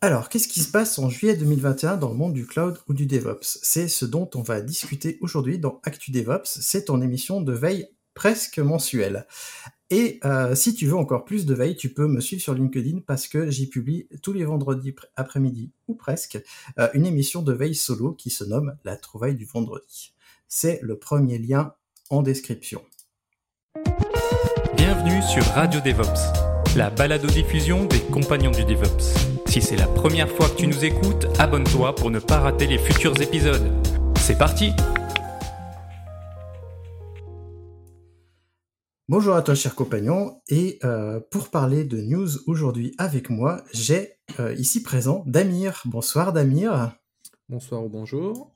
Alors, qu'est-ce qui se passe en juillet 2021 dans le monde du cloud ou du DevOps? C'est ce dont on va discuter aujourd'hui dans Actu DevOps. C'est ton émission de veille presque mensuelle. Et euh, si tu veux encore plus de veille, tu peux me suivre sur LinkedIn parce que j'y publie tous les vendredis après-midi, ou presque, euh, une émission de veille solo qui se nomme La trouvaille du vendredi. C'est le premier lien en description. Bienvenue sur Radio DevOps, la balado-diffusion des compagnons du DevOps. Si c'est la première fois que tu nous écoutes, abonne-toi pour ne pas rater les futurs épisodes. C'est parti Bonjour à toi, cher compagnon. Et euh, pour parler de news aujourd'hui avec moi, j'ai euh, ici présent Damir. Bonsoir, Damir. Bonsoir ou bonjour.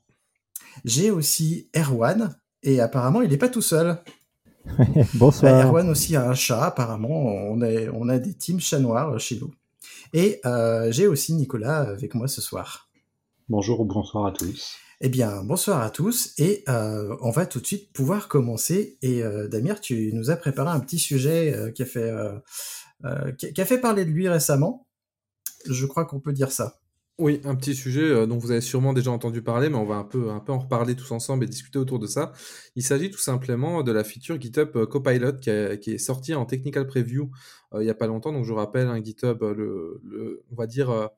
J'ai aussi Erwan. Et apparemment, il n'est pas tout seul. Bonsoir. Erwan aussi a un chat. Apparemment, on, est, on a des teams chats noirs chez nous. Et euh, j'ai aussi Nicolas avec moi ce soir. Bonjour ou bonsoir à tous. Eh bien, bonsoir à tous et euh, on va tout de suite pouvoir commencer. Et euh, Damir, tu nous as préparé un petit sujet euh, qui, a fait, qui, qui a fait parler de lui récemment. Je crois qu'on peut dire ça. Oui, un petit sujet euh, dont vous avez sûrement déjà entendu parler, mais on va un peu, un peu en reparler tous ensemble et discuter autour de ça. Il s'agit tout simplement de la feature GitHub euh, Copilot qui, est sortie en technical preview euh, il n'y a pas longtemps. Donc je rappelle, un GitHub, on va dire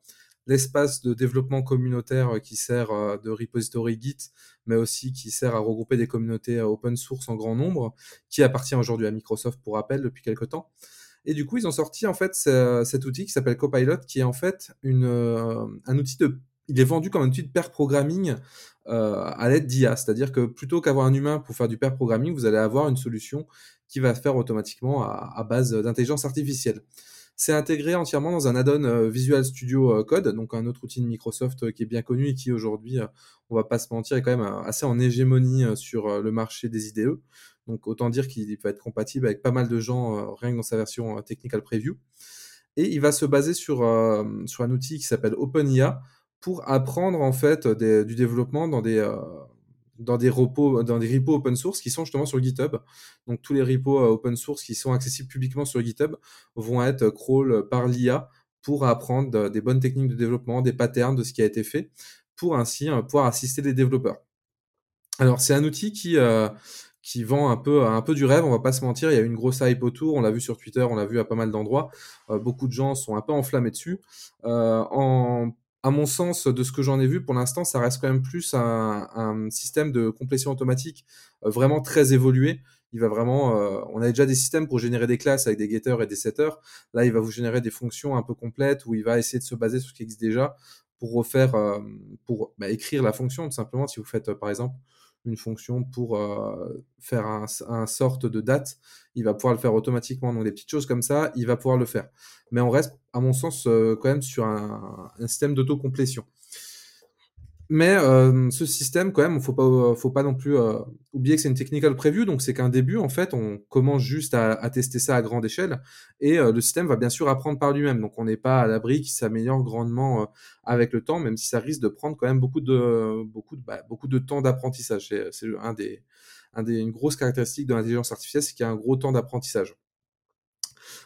l'espace de développement communautaire qui sert de repository Git, mais aussi qui sert à regrouper des communautés open source en grand nombre, qui appartient aujourd'hui à Microsoft pour rappel depuis quelques temps. Et du coup, ils ont sorti en fait ce- cet outil qui s'appelle Copilot, qui est en fait une, euh, un outil de. Il est vendu comme un outil de pair programming euh, à l'aide d'IA. C'est-à-dire que plutôt qu'avoir un humain pour faire du pair programming, vous allez avoir une solution qui va faire automatiquement à base d'intelligence artificielle. C'est intégré entièrement dans un add-on euh, Visual Studio euh, Code, donc un autre outil de Microsoft euh, qui est bien connu et qui aujourd'hui, on va pas se mentir, est quand même assez en hégémonie sur le marché des IDE. Donc autant dire qu'il va être compatible avec pas mal de gens, rien que dans sa version Technical Preview. Et il va se baser sur, un outil qui s'appelle OpenIA pour apprendre en fait du développement dans des, dans des repos, dans des repos open source qui sont justement sur GitHub. Donc tous les repos euh, open source qui sont accessibles publiquement sur GitHub vont être euh, crawl par l'IA pour apprendre euh, des bonnes techniques de développement, des patterns de ce qui a été fait, pour ainsi pouvoir assister les développeurs. Alors c'est un outil qui euh, qui vend un peu un peu du rêve, on va pas se mentir. Il y a une grosse hype autour, on l'a vu sur Twitter, on l'a vu à pas mal d'endroits. Beaucoup de gens sont un peu enflammés dessus. Euh, en à mon sens, de ce que j'en ai vu, pour l'instant, ça reste quand même plus un, système de complétion automatique euh, vraiment très évolué. Il va vraiment, euh, on a déjà des systèmes pour générer des classes avec des getters et des setters. Là, il va vous générer des fonctions un peu complètes où il va essayer de se baser sur ce qui existe déjà pour refaire, euh, pour bah, écrire la fonction tout simplement. Si vous faites par exemple une fonction pour euh, faire un, sorte de date, il va pouvoir le faire automatiquement. Donc des petites choses comme ça, il va pouvoir le faire. Mais on reste, à mon sens, euh, quand même sur un système d'autocomplétion. Mais euh, ce système, quand même, faut pas, faut pas non plus euh, oublier que c'est une technical preview, donc c'est qu'un début, en fait, on commence juste à, à tester ça à grande échelle, et euh, le système va bien sûr apprendre par lui-même, donc on n'est pas à l'abri qu'il s'améliore grandement euh, avec le temps, même si ça risque de prendre quand même beaucoup de, beaucoup de, bah, beaucoup de temps d'apprentissage. C'est, c'est un des, un des, une grosse caractéristique de l'intelligence artificielle, c'est qu'il y a un gros temps d'apprentissage.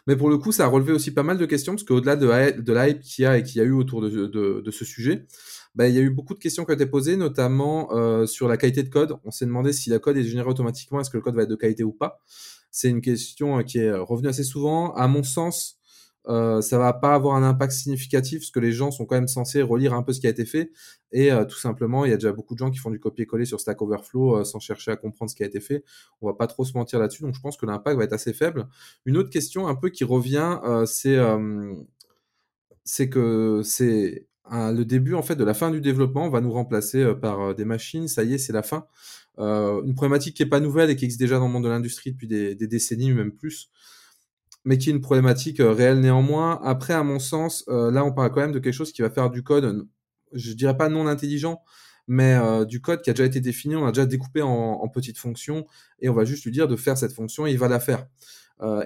Mais pour le coup, ça a relevé aussi pas mal de questions, parce qu'au-delà de, de l'hype qu'il y a et qu'il y a eu autour de, de, de ce sujet, bah, il y a eu beaucoup de questions qui ont été posées, notamment euh, sur la qualité de code. On s'est demandé si la code est générée automatiquement, est-ce que le code va être de qualité ou pas. C'est une question qui est revenue assez souvent. À mon sens, euh, ça va pas avoir un impact significatif, parce que les gens sont quand même censés relire un peu ce qui a été fait. Et euh, tout simplement, il y a déjà beaucoup de gens qui font du copier-coller sur Stack Overflow euh, sans chercher à comprendre ce qui a été fait. On va pas trop se mentir là-dessus, donc je pense que l'impact va être assez faible. Une autre question un peu qui revient, euh, c'est que c'est le début en fait de la fin du développement va nous remplacer euh, par euh, des machines. Ça y est, c'est la fin. Euh, une problématique qui est pas nouvelle et qui existe déjà dans le monde de l'industrie depuis des, des, décennies, même plus. mais qui est une problématique réelle néanmoins. Après, à mon sens, là, on parle quand même de quelque chose qui va faire du code, je dirais pas non intelligent, mais du code qui a déjà été défini, on a déjà découpé en, petites fonctions, et on va juste lui dire de faire cette fonction, et il va la faire.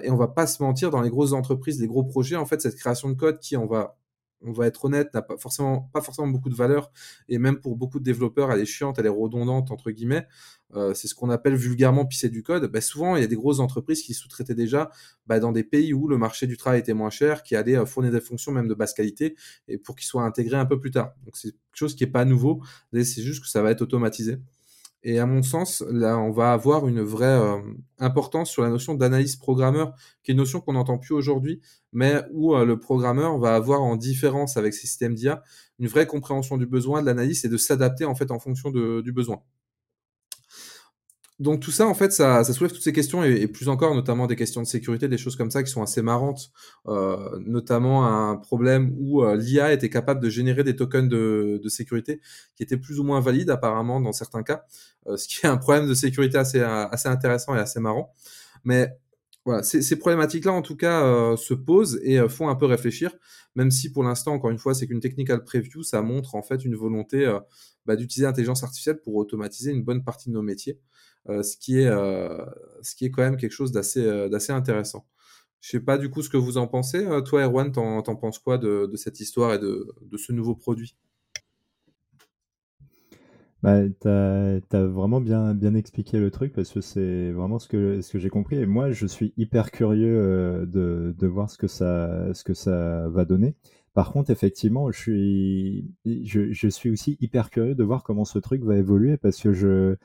et on va pas se mentir, dans les grosses entreprises, les gros projets, en fait, cette création de code qui, on va on va être honnête, n'a pas forcément, pas forcément beaucoup de valeur, et même pour beaucoup de développeurs, elle est chiante, elle est redondante, entre guillemets. Euh, c'est ce qu'on appelle vulgairement pisser du code. Bah, souvent, il y a des grosses entreprises qui sous-traitaient déjà bah, dans des pays où le marché du travail était moins cher, qui allaient euh, fournir des fonctions même de basse qualité, et pour qu'ils soient intégrés un peu plus tard. Donc c'est quelque chose qui n'est pas nouveau, c'est juste que ça va être automatisé. Et à mon sens, là, on va avoir une vraie euh, importance sur la notion d'analyse programmeur, qui est une notion qu'on n'entend plus aujourd'hui, mais où euh, le programmeur va avoir en différence avec ses systèmes d'IA une vraie compréhension du besoin, de l'analyse et de s'adapter en fait en fonction du besoin. Donc tout ça, en fait, ça, soulève toutes ces questions et, plus encore, notamment des questions de sécurité, des choses comme ça qui sont assez marrantes, euh, notamment un problème où euh, l'IA était capable de générer des tokens de, sécurité qui étaient plus ou moins valides apparemment dans certains cas, euh, ce qui est un problème de sécurité assez, intéressant et assez marrant. Mais voilà, ces, problématiques-là, en tout cas, se posent et font un peu réfléchir, même si pour l'instant, encore une fois, c'est qu'une technical preview, ça montre en fait une volonté bah, d'utiliser l'intelligence artificielle pour automatiser une bonne partie de nos métiers. Euh, ce, qui est, euh, ce qui est quand même quelque chose d'assez euh, d'assez intéressant. Je sais pas du coup ce que vous en pensez. Toi, Erwan, t'en, t'en penses quoi de, de, cette histoire et de, de ce nouveau produit? Bah, tu as, vraiment bien, bien expliqué le truc parce que c'est vraiment ce que, ce que j'ai compris. Et moi, je suis hyper curieux de, de voir ce que, ça, ce que ça va donner. Par contre, effectivement, je suis, je, je suis aussi hyper curieux de voir comment ce truc va évoluer parce que je,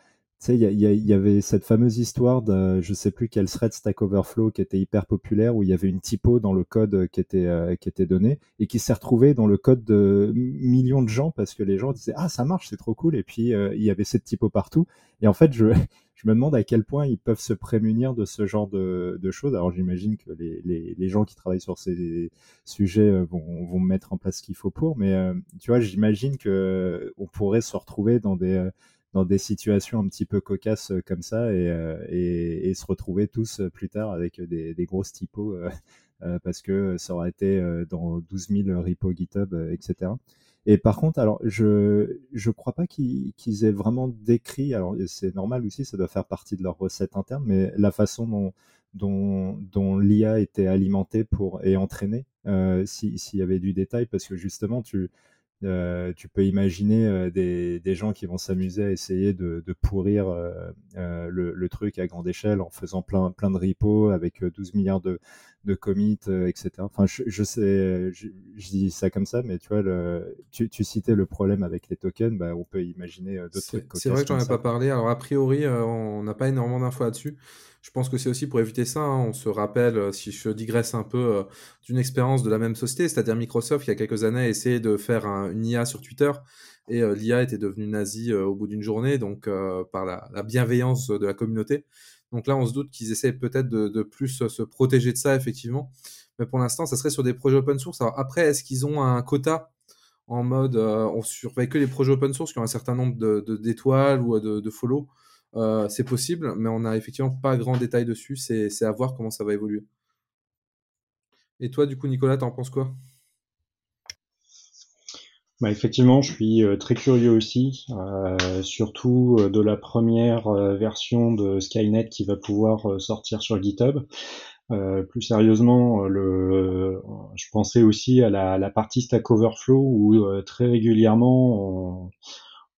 sais, il y, avait cette fameuse histoire de, je sais plus quel thread Stack Overflow qui était hyper populaire où il y avait une typo dans le code qui était, euh, qui était donné et qui s'est retrouvé dans le code de millions de gens parce que les gens disaient ah ça marche c'est trop cool et puis euh, il y avait cette typo partout et en fait je, je me demande à quel point ils peuvent se prémunir de ce genre de, de choses. Alors j'imagine que les, les, les, gens qui travaillent sur ces sujets euh, vont, vont mettre en place ce qu'il faut pour, mais tu vois j'imagine que on pourrait se retrouver dans des dans des situations un petit peu cocasses euh, comme ça et, euh, et, se retrouver tous euh, plus tard avec des, grosses typos parce que ça aurait été dans 12 000 repos GitHub, etc. Et par contre, alors je je crois pas qu'ils aient vraiment décrit. Alors c'est normal aussi, ça doit faire partie de leur recette interne, mais la façon dont dont, l'IA était alimentée pour et entraînée, s'il y avait du détail, parce que justement tu euh, tu peux imaginer euh, des, des, gens qui vont s'amuser à essayer de, de pourrir euh, le, le, truc à grande échelle en faisant plein, plein de repos avec 12 milliards de, de commits, etc. Enfin, je, je sais, je, dis ça comme ça, mais tu vois, le, tu, tu, citais le problème avec les tokens, bah, on peut imaginer d'autres trucs. C'est vrai que j'en ai pas parlé. Alors, a priori, on n'a pas énormément d'infos là-dessus. Je pense que c'est aussi pour éviter ça. Hein. On se rappelle, euh, si je digresse un peu, euh, d'une expérience de la même société, c'est-à-dire Microsoft, il y a quelques années, a essayé de faire une IA sur Twitter et euh, l'IA était devenue nazie au bout d'une journée, donc par la, bienveillance de la communauté. Donc là, on se doute qu'ils essaient peut-être de, plus se protéger de ça, effectivement. Mais pour l'instant, ça serait sur des projets open source. Après, est-ce qu'ils ont un quota en mode on surveille que les projets open source qui ont un certain nombre d'étoiles ou de, de follow? Euh, c'est possible, mais on n'a effectivement pas grand détail dessus. C'est à voir comment ça va évoluer. Et toi, du coup, Nicolas, t'en penses quoi? Bah, effectivement, je suis euh, très curieux aussi, euh, surtout de la première version de Skynet qui va pouvoir sortir sur GitHub. plus sérieusement, je pensais aussi à la, la partie Stack Overflow où très régulièrement on,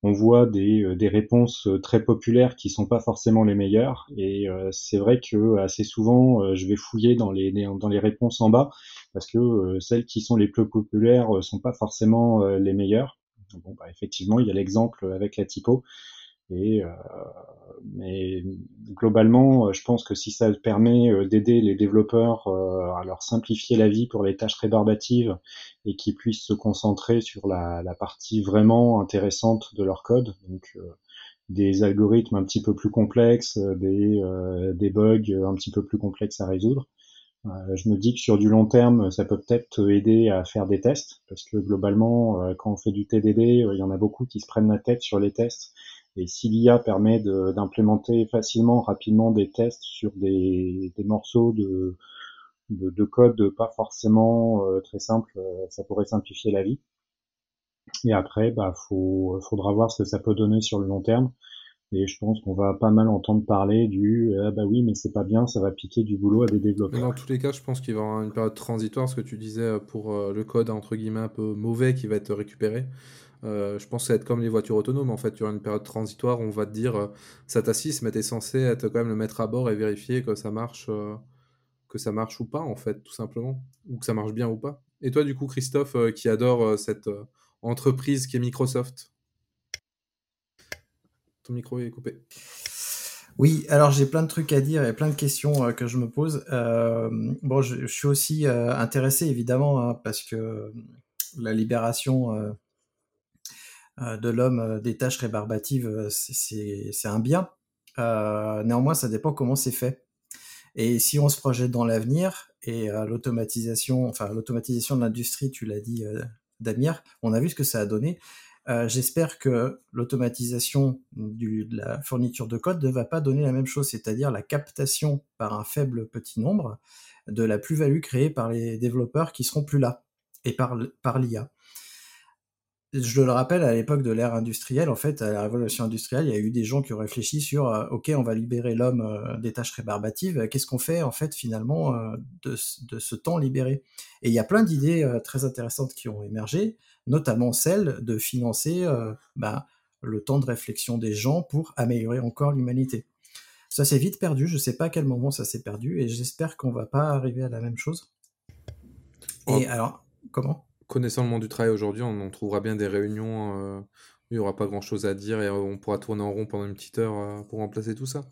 on voit des, euh, des, réponses euh, très populaires qui sont pas forcément les meilleures. Et euh, c'est vrai que assez souvent, je vais fouiller dans les, dans les réponses en bas parce que celles qui sont les plus populaires sont pas forcément les meilleures. Bon, bah, effectivement, il y a l'exemple avec la typo. Et, euh, mais globalement, euh, je pense que si ça permet euh, d'aider les développeurs à leur simplifier la vie pour les tâches rébarbatives et qu'ils puissent se concentrer sur la, partie vraiment intéressante de leur code, donc des algorithmes un petit peu plus complexes, des, des bugs un petit peu plus complexes à résoudre, je me dis que sur du long terme, ça peut peut-être aider à faire des tests, parce que globalement, quand on fait du TDD, il y en a beaucoup qui se prennent la tête sur les tests et si l'IA permet d'implémenter facilement, rapidement des tests sur des, des morceaux de, de, code pas forcément très simple, ça pourrait simplifier la vie. Et après, bah, faudra voir ce que ça peut donner sur le long terme. Et je pense qu'on va pas mal entendre parler du ah bah oui, mais c'est pas bien, ça va piquer du boulot à des développeurs. dans tous les cas, je pense qu'il va y avoir une période transitoire, ce que tu disais euh, pour euh, le code entre guillemets un peu mauvais qui va être récupéré. Euh, je pense que ça va être comme les voitures autonomes. En fait, aura une période transitoire on va te dire ça t'assiste, mais t'es censé être quand même le mettre à bord et vérifier que ça marche, que ça marche ou pas, en fait, tout simplement, ou que ça marche bien ou pas. Et toi, du coup, Christophe, qui adore cette entreprise qui est Microsoft, ton micro est coupé. Oui, alors j'ai plein de trucs à dire et plein de questions euh, que je me pose. Euh, bon, je, suis aussi euh, intéressé évidemment hein, parce que la libération de l'homme des tâches rébarbatives, c'est un bien. néanmoins, ça dépend comment c'est fait. Et si on se projette dans l'avenir et l'automatisation, enfin l'automatisation de l'industrie, tu l'as dit, Damir, on a vu ce que ça a donné. Euh, j'espère que l'automatisation de la fourniture de code ne va pas donner la même chose, c'est-à-dire la captation par un faible petit nombre de la plus-value créée par les développeurs qui seront plus là et par l'IA. Je le rappelle, à l'époque de l'ère industrielle, en fait, à la révolution industrielle, il y a eu des gens qui ont réfléchi sur euh, OK, on va libérer l'homme euh, des tâches rébarbatives. Qu'est-ce qu'on fait, en fait, finalement, de, de, ce temps libéré? Et il y a plein d'idées très intéressantes qui ont émergé notamment celle de financer euh, bah, le temps de réflexion des gens pour améliorer encore l'humanité. Ça s'est vite perdu, je ne sais pas à quel moment ça s'est perdu, et j'espère qu'on va pas arriver à la même chose. Et alors, comment? Connaissant le monde du travail aujourd'hui, on, trouvera bien des réunions euh, où il n'y aura pas grand-chose à dire et on pourra tourner en rond pendant une petite heure euh, pour remplacer tout ça.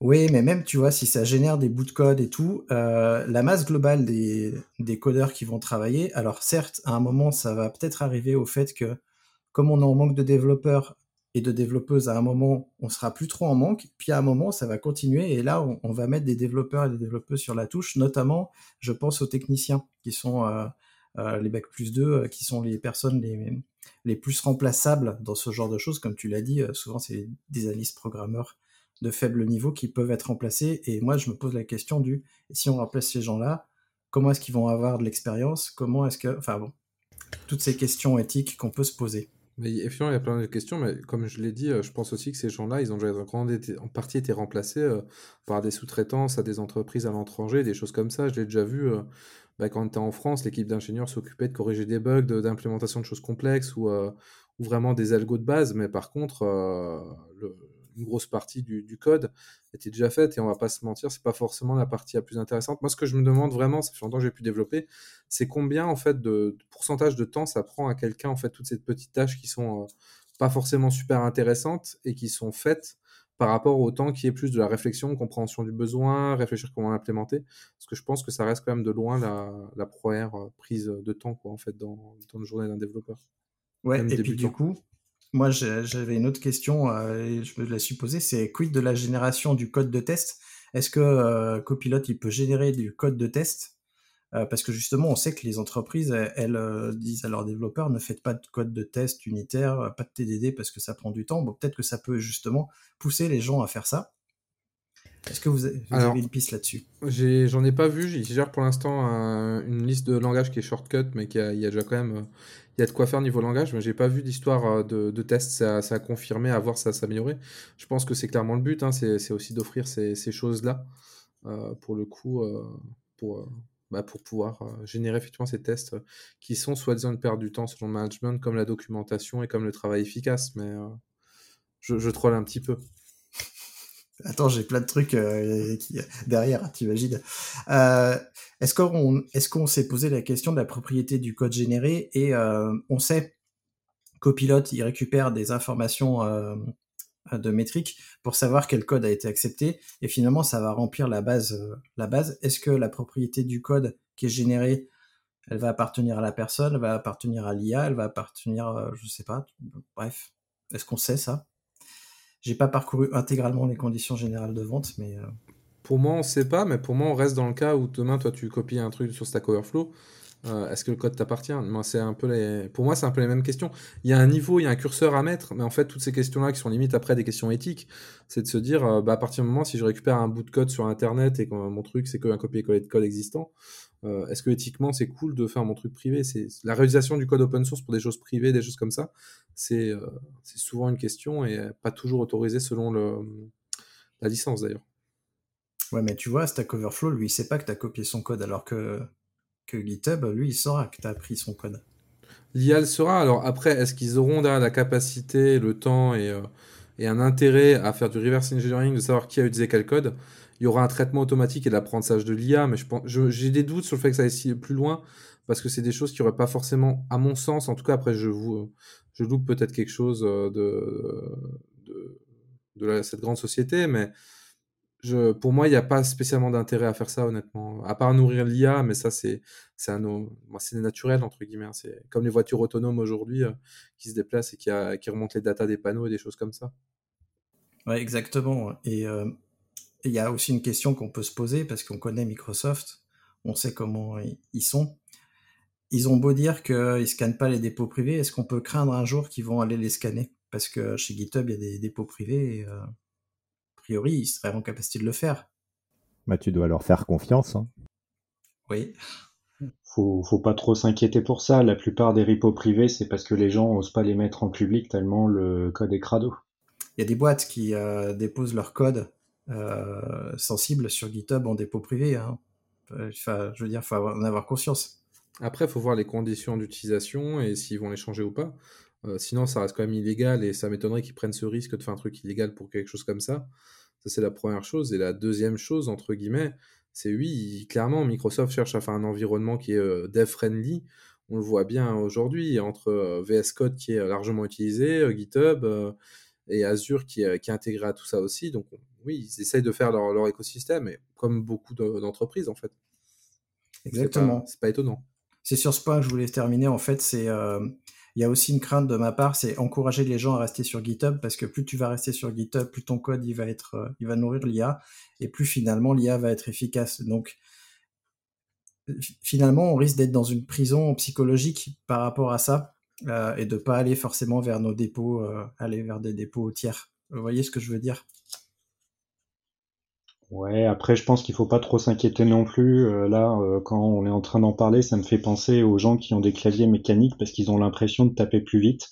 Oui, mais même, tu vois, si ça génère des bouts de code et tout, euh, la masse globale des, codeurs qui vont travailler, alors certes, à un moment, ça va peut-être arriver au fait que, comme on est en manque de développeurs et de développeuses, à un moment, on sera plus trop en manque, puis à un moment, ça va continuer, et là, on, va mettre des développeurs et des développeuses sur la touche, notamment, je pense aux techniciens, qui sont euh, euh, les Bac plus 2, qui sont les personnes les, les plus remplaçables dans ce genre de choses, comme tu l'as dit, souvent c'est des analystes programmeurs de faible niveau qui peuvent être remplacés. Et moi, je me pose la question du si on remplace ces gens-là, comment est-ce qu'ils vont avoir de l'expérience? Comment est-ce que. Enfin bon, toutes ces questions éthiques qu'on peut se poser. Mais effectivement, il y a plein de questions, mais comme je l'ai dit, euh, je pense aussi que ces gens-là, ils ont déjà en partie été remplacés euh, par des sous-traitances à des entreprises à l'étranger, des choses comme ça. Je l'ai déjà vu euh, bah, quand on était en France, l'équipe d'ingénieurs s'occupait de corriger des bugs, d'implémentation de, choses complexes ou, ou, vraiment des algos de base, mais par contre, le, une grosse partie du, code était déjà faite et on va pas se mentir, c'est pas forcément la partie la plus intéressante. Moi, ce que je me demande vraiment, ça fait longtemps que j'ai pu développer, c'est combien en fait de, pourcentage de temps ça prend à quelqu'un en fait toutes ces petites tâches qui sont euh, pas forcément super intéressantes et qui sont faites par rapport au temps qui est plus de la réflexion, compréhension du besoin, réfléchir comment l'implémenter. Parce que je pense que ça reste quand même de loin la, première euh, prise de temps quoi, en fait, dans, dans la journée d'un développeur. Ouais, et puis du coup, moi, j'avais une autre question, euh, et je me la suis posée, c'est quid de la génération du code de test? Est-ce que euh, Copilot, il peut générer du code de test? Euh, Parce que justement, on sait que les entreprises, elles, disent à leurs développeurs, ne faites pas de code de test unitaire, pas de TDD, parce que ça prend du temps. Bon, peut-être que ça peut justement pousser les gens à faire ça. Est-ce que vous, avez, une piste là-dessus? J'en ai, pas vu. J'ai gère pour l'instant une liste de langages qui est shortcut, mais qui il y a déjà quand même il y a de quoi faire niveau langage, mais j'ai pas vu d'histoire euh, de, de test, ça, ça, a confirmé, à voir ça s'améliorer. Je pense que c'est clairement le but, hein, c'est aussi d'offrir ces, ces choses-là, euh, pour le coup, euh, pour, bah, pour pouvoir générer effectivement ces tests qui sont soi-disant une perte du temps selon le management, comme la documentation et comme le travail efficace, mais je, je troll un petit peu. Attends, j'ai plein de trucs euh, qui, derrière, t'imagines. Euh, est-ce qu'on est qu'on s'est posé la question de la propriété du code généré et euh, on sait Copilot, il récupère des informations de métriques pour savoir quel code a été accepté et finalement ça va remplir la base. la base. Est-ce que la propriété du code qui est généré, elle va appartenir à la personne, elle va appartenir à l'IA, elle va appartenir, je sais pas. Bref, est-ce qu'on sait ça? J'ai pas parcouru intégralement les conditions générales de vente, mais. Euh, pour moi, on sait pas, mais pour moi, on reste dans le cas où demain, toi, tu copies un truc sur Stack Overflow euh, Est-ce que le code t'appartient? Pour moi, c'est un peu les mêmes questions. Il y a un niveau, il y a un curseur à mettre, mais en fait, toutes ces questions-là qui sont limite après des questions éthiques, c'est de se dire, euh, bah, à partir du moment, si je récupère un bout de code sur Internet et que mon truc, c'est qu'un copier-coller de code existant, euh, est-ce que éthiquement, c'est cool de faire mon truc privé? La réalisation du code open source pour des choses privées, des choses comme ça, c'est souvent une question et pas toujours autorisé selon la licence d'ailleurs. Ouais, mais tu vois, Stack Overflow, lui, il sait pas que tu as copié son code, alors que, que GitHub, lui, il saura que tu as pris son code. L'IA le sera. Alors après, est-ce qu'ils auront la capacité, le temps et, euh, et, un intérêt à faire du reverse engineering, de savoir qui a utilisé quel code? Il y aura un traitement automatique et l'apprentissage de l'IA, mais j'ai des doutes sur le fait que ça aille plus loin, parce que c'est des choses qui n'auraient pas forcément, à mon sens, en tout cas, après, je, vous, je loupe peut-être quelque chose de, de, de cette grande société, mais pour moi, il n'y a pas spécialement d'intérêt à faire ça, honnêtement. À part nourrir l'IA, mais ça, c'est c'est naturel, entre guillemets. Hein. C'est comme les voitures autonomes aujourd'hui euh, qui se déplacent et qui, remontent les datas des panneaux et des choses comme ça. Ouais, exactement. Et euh, il y a aussi une question qu'on peut se poser parce qu'on connaît Microsoft, on sait comment ils sont. Ils ont beau dire qu'ils ne scannent pas les dépôts privés, est-ce qu'on peut craindre un jour qu'ils vont aller les scanner? Parce que chez GitHub, il y a des dépôts privés. Et, euh, priori, ils seraient en capacité de le faire. Bah, tu dois leur faire confiance. Hein. Oui. Faut, faut pas trop s'inquiéter pour ça. La plupart des repos privés, c'est parce que les gens osent pas les mettre en public tellement le code est crado. Il y a des boîtes qui euh, déposent leur code euh, sensible sur GitHub en dépôt privé. Hein. Enfin, je veux dire, faut en avoir conscience. Après, il faut voir les conditions d'utilisation et s'ils vont les changer ou pas. Euh, sinon, ça reste quand même illégal et ça m'étonnerait qu'ils prennent ce risque de faire un truc illégal pour quelque chose comme ça. Ça, c'est la première chose. Et la deuxième chose, entre guillemets, c'est oui, clairement, Microsoft cherche à faire un environnement qui est euh, dev-friendly. On le voit bien aujourd'hui entre euh, VS Code qui est largement utilisé, GitHub et Azure qui est, qui est, intégré à tout ça aussi. Donc, oui, ils essayent de faire leur, leur écosystème, et comme beaucoup d'entreprises, en fait. Exactement. C'est pas, pas, étonnant. C'est sur ce point que je voulais terminer. En fait, c'est il y a aussi une crainte de ma part, c'est encourager les gens à rester sur GitHub parce que plus tu vas rester sur GitHub, plus ton code il va être, euh, il va nourrir l'IA et plus finalement l'IA va être efficace. Donc finalement, on risque d'être dans une prison psychologique par rapport à ça euh, et de pas aller forcément vers nos dépôts, euh, aller vers des dépôts tiers. Vous voyez ce que je veux dire? Ouais, après je pense qu'il faut pas trop s'inquiéter non plus. Euh, là, euh, quand on est en train d'en parler, ça me fait penser aux gens qui ont des claviers mécaniques parce qu'ils ont l'impression de taper plus vite.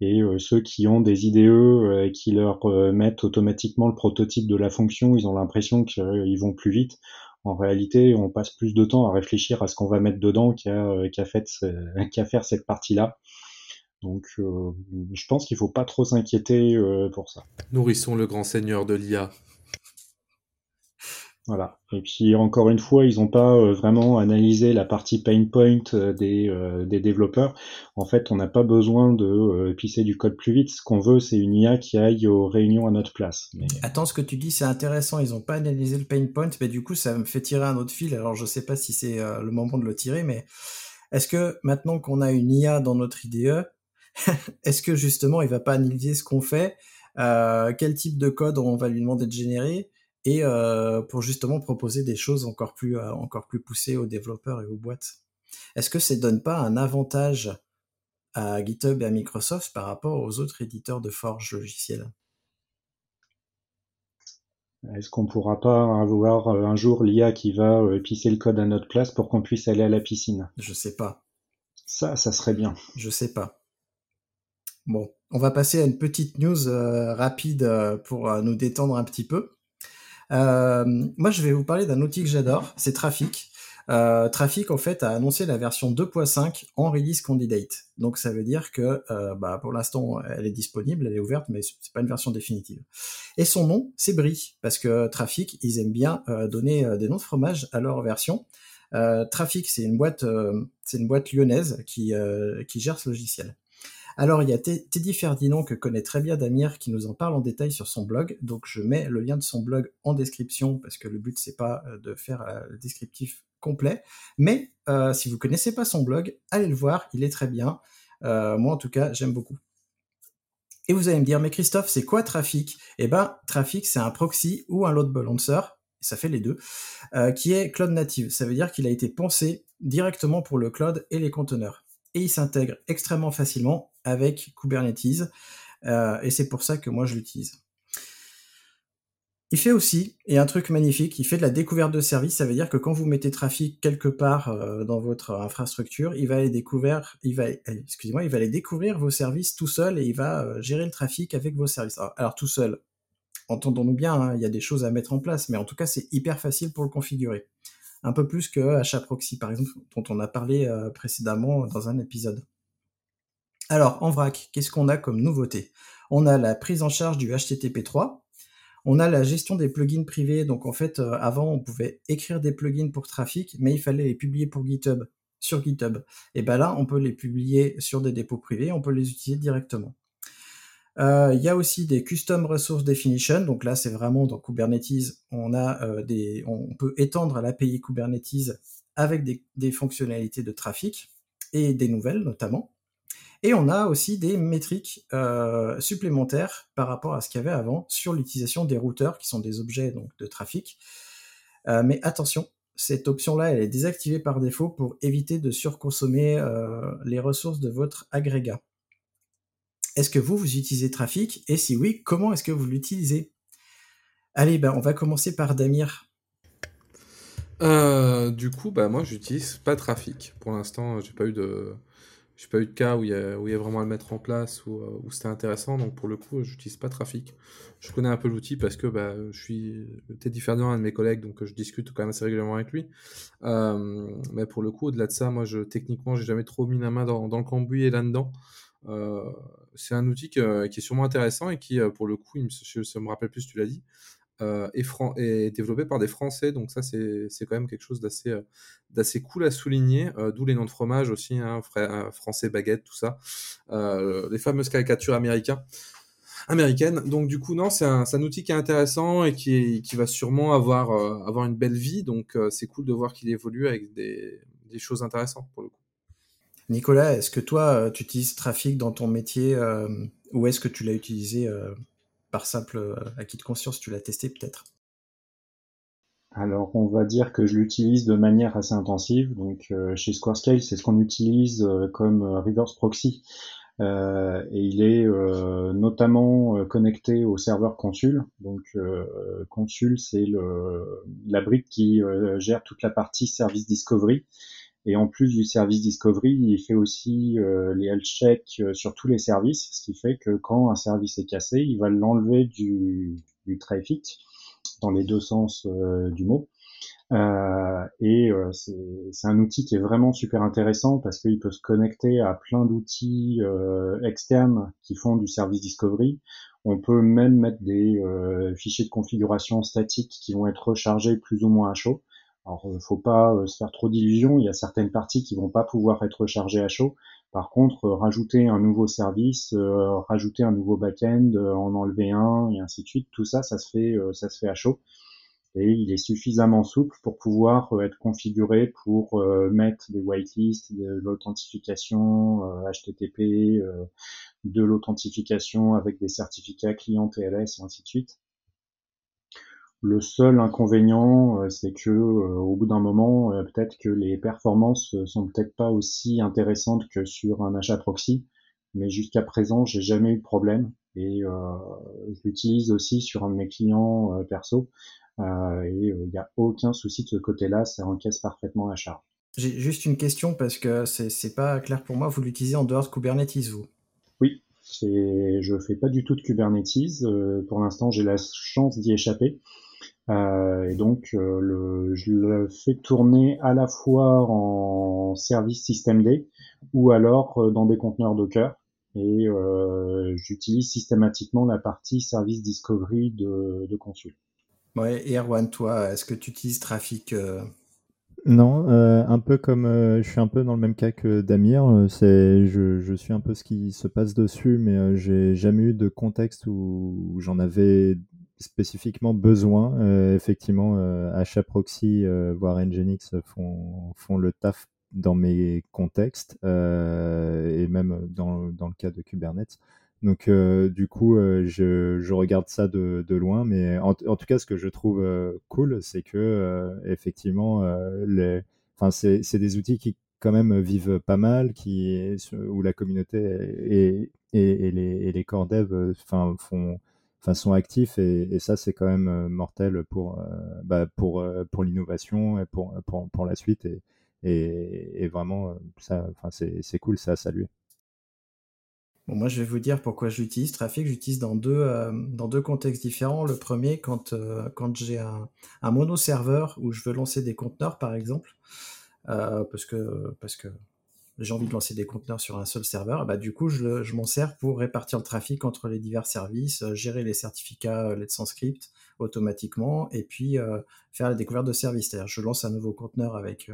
Et euh, ceux qui ont des IDE et qui leur mettent automatiquement le prototype de la fonction, ils ont l'impression qu'ils vont plus vite. En réalité, on passe plus de temps à réfléchir à ce qu'on va mettre dedans qu'à qu'à faire cette partie-là. Donc, je pense qu'il faut pas trop s'inquiéter pour ça. Nourrissons le grand seigneur de l'IA. Voilà. Et puis encore une fois, ils n'ont pas euh, vraiment analysé la partie pain point euh, des, euh, des développeurs. En fait, on n'a pas besoin de pisser du code plus vite. Ce qu'on veut, c'est une IA qui aille aux réunions à notre place. Attends, ce que tu dis, c'est intéressant. Ils n'ont pas analysé le pain point, mais du coup, ça me fait tirer un autre fil. Alors, je ne sais pas si c'est le moment de le tirer, mais est-ce que maintenant qu'on a une IA dans notre IDE, est-ce que justement, il va pas analyser ce qu'on fait, quel type de code on va lui demander de générer? Et euh, pour justement proposer des choses encore plus, euh, encore plus poussées aux développeurs et aux boîtes. Est-ce que ça ne donne pas un avantage à GitHub et à Microsoft par rapport aux autres éditeurs de forge logiciels? Est-ce qu'on ne pourra pas avoir euh, un jour l'IA qui va pisser le code à notre place pour qu'on puisse aller à la piscine? Je sais pas. Ça, ça serait bien. Je sais pas. Bon, on va passer à une petite news rapide pour nous détendre un petit peu. Euh, moi, je vais vous parler d'un outil que j'adore, c'est Trafic. Euh, Trafic, en fait, a annoncé la version 2.5 en release candidate. Donc, ça veut dire que, euh, bah, pour l'instant, elle est disponible, elle est ouverte, mais c'est pas une version définitive. Et son nom, c'est Brie, parce que Trafic, ils aiment bien euh, donner des noms de fromage à leur version. Trafic, c'est une boîte, c'est une boîte lyonnaise qui, qui gère ce logiciel. Alors, il y a Teddy Ferdinand que connaît très bien Damir qui nous en parle en détail sur son blog. Donc, je mets le lien de son blog en description parce que le but, c'est pas euh, de faire euh, le descriptif complet. Mais euh, si vous connaissez pas son blog, allez le voir, il est très bien. moi, en tout cas, j'aime beaucoup. Et vous allez me dire, mais Christophe, c'est quoi Trafic? Eh ben, Trafic, c'est un proxy ou un load balancer, ça fait les deux, qui est cloud native. Ça veut dire qu'il a été pensé directement pour le cloud et les conteneurs. Et il s'intègre extrêmement facilement avec Kubernetes. Euh, et c'est pour ça que moi je l'utilise. Il fait aussi, et un truc magnifique, il fait de la découverte de services. Ça veut dire que quand vous mettez trafic quelque part euh, dans votre infrastructure, il va aller découvrir, il va, eh, découvrir vos services tout seul et il va euh, gérer le trafic avec vos services. Alors, tout seul, entendons-nous bien, hein, il y a des choses à mettre en place, mais en tout cas c'est hyper facile pour le configurer. Un peu plus que HAProxy par exemple, dont on a parlé précédemment dans un épisode. Alors en vrac, qu'est-ce qu'on a comme nouveauté? On a la prise en charge du HTTP 3 on a la gestion des plugins privés. Donc en fait, euh, avant, on pouvait écrire des plugins pour trafic, mais il fallait les publier pour GitHub, sur GitHub. Et ben là, on peut les publier sur des dépôts privés, on peut les utiliser directement. Euh, il y a aussi des custom resource definition. Donc là, c'est vraiment dans Kubernetes, on a euh, des, on peut étendre l'API Kubernetes avec des fonctionnalités de trafic et des nouvelles notamment. Et on a aussi des métriques euh, supplémentaires par rapport à ce qu'il y avait avant sur l'utilisation des routeurs, qui sont des objets donc, de trafic. Euh, mais attention, cette option-là, elle est désactivée par défaut pour éviter de surconsommer euh, les ressources de votre agrégat. Est-ce que vous, vous utilisez Trafic? Et si oui, comment est-ce que vous l'utilisez? Allez, ben, on va commencer par Damir. du coup, bah, moi, j'utilise pas Trafic. Pour l'instant, j'ai pas eu de, j'ai pas eu de cas où il y a, où il y a vraiment à le mettre en place, où, euh, où c'était intéressant, donc pour le coup, j'utilise pas Trafic. Je connais un peu l'outil parce que bah, je suis Teddy Ferdinand, un de mes collègues, donc je discute quand même assez régulièrement avec lui. Euh, mais pour le coup, au-delà de ça, moi, je, techniquement, j'ai jamais trop mis la main dans, dans le cambouis et là-dedans. Euh, c'est un outil qui est sûrement intéressant et qui, pour le coup, je, me rappelle plus, tu l'as dit, euh, est, développé par des Français, donc ça c'est quand même quelque chose d'assez euh, d'assez cool à souligner, euh, d'où les noms de fromage aussi, hein, français, baguette, tout ça, les fameuses caricatures américaines. Américaine. Donc du coup, non, c'est un, un, outil qui est intéressant et qui, qui va sûrement avoir, avoir une belle vie. Donc c'est cool de voir qu'il évolue avec des, des, choses intéressantes pour le coup. Nicolas, est-ce que toi, tu utilises Trafic dans ton métier ou est-ce que tu l'as utilisé par simple euh, acquis de conscience Tu l'as testé peut-être alors, on va dire que je l'utilise de manière assez intensive. Donc, euh, chez SquareScale, c'est ce qu'on utilise euh, comme reverse proxy. et il est notamment connecté au serveur Consul. Donc, Consul, c'est la brique qui gère toute la partie service discovery. Et en plus du service discovery, il fait aussi euh, les health checks euh, sur tous les services, ce qui fait que quand un service est cassé, il va l'enlever du, du trafic dans les deux sens euh, du mot. Euh, et c'est un outil qui est vraiment super intéressant parce qu'il peut se connecter à plein d'outils externes qui font du service discovery. On peut même mettre des fichiers de configuration statique qui vont être rechargés plus ou moins à chaud. Alors, euh, faut pas euh, se faire trop d'illusions. Il y a certaines parties qui vont pas pouvoir être chargées à chaud. Par contre, euh, rajouter un nouveau service, rajouter un nouveau back-end, en enlever un et ainsi de suite, tout ça, ça se fait, ça se fait à chaud. Et il est suffisamment souple pour pouvoir être configuré pour mettre des whitelists, de l'authentification HTTP, de l'authentification avec des certificats client TLS et ainsi de suite. Le seul inconvénient, euh, c'est que euh, au bout d'un moment, euh, peut-être que les performances sont peut-être pas aussi intéressantes que sur un achat proxy, mais jusqu'à présent, j'ai jamais eu de problème et je l'utilise aussi sur un de mes clients perso et il n'y a aucun souci de ce côté-là, ça encaisse parfaitement la charge. J'ai juste une question parce que c'est pas clair pour moi. Vous l'utilisez en dehors de Kubernetes, vous? Oui, je fais pas du tout de Kubernetes. pour l'instant, j'ai la chance d'y échapper. Euh, et donc, euh, le, je le fais tourner à la fois en service système D ou alors euh, dans des conteneurs Docker. Et j'utilise systématiquement la partie service discovery de, de Consul. Ouais, et Erwan, toi, est-ce que tu utilises Trafic Non, un peu comme je suis un peu dans le même cas que Damir. c'est je, je, suis un peu ce qui se passe dessus, mais j'ai jamais eu de contexte où j'en avais spécifiquement besoin. Euh, effectivement, euh, euh, voire Nginx font, font le taf dans mes contextes et même dans, dans, le cas de Kubernetes. Donc, du coup, je, je, regarde ça de, de loin, mais en, en, tout cas, ce que je trouve cool, c'est que effectivement, les, c'est des outils qui quand même vivent pas mal, qui où la communauté et, et, les, et les core devs, font sont actifs et, ça c'est quand même mortel pour bah, pour pour l'innovation et pour, pour, pour la suite et, et, vraiment ça enfin c'est cool ça à saluer moi, je vais vous dire pourquoi j'utilise Trafic. J'utilise dans deux, euh, dans deux contextes différents. Le premier, quand, euh, quand j'ai un, un mono-serveur où je veux lancer des conteneurs, par exemple, euh, parce que, parce que j'ai envie de lancer des conteneurs sur un seul serveur, bah, du coup, je, m'en sers pour répartir le trafic entre les divers services, gérer les certificats Let's Script automatiquement, et puis faire la découverte de services. C'est-à-dire, je lance un nouveau conteneur avec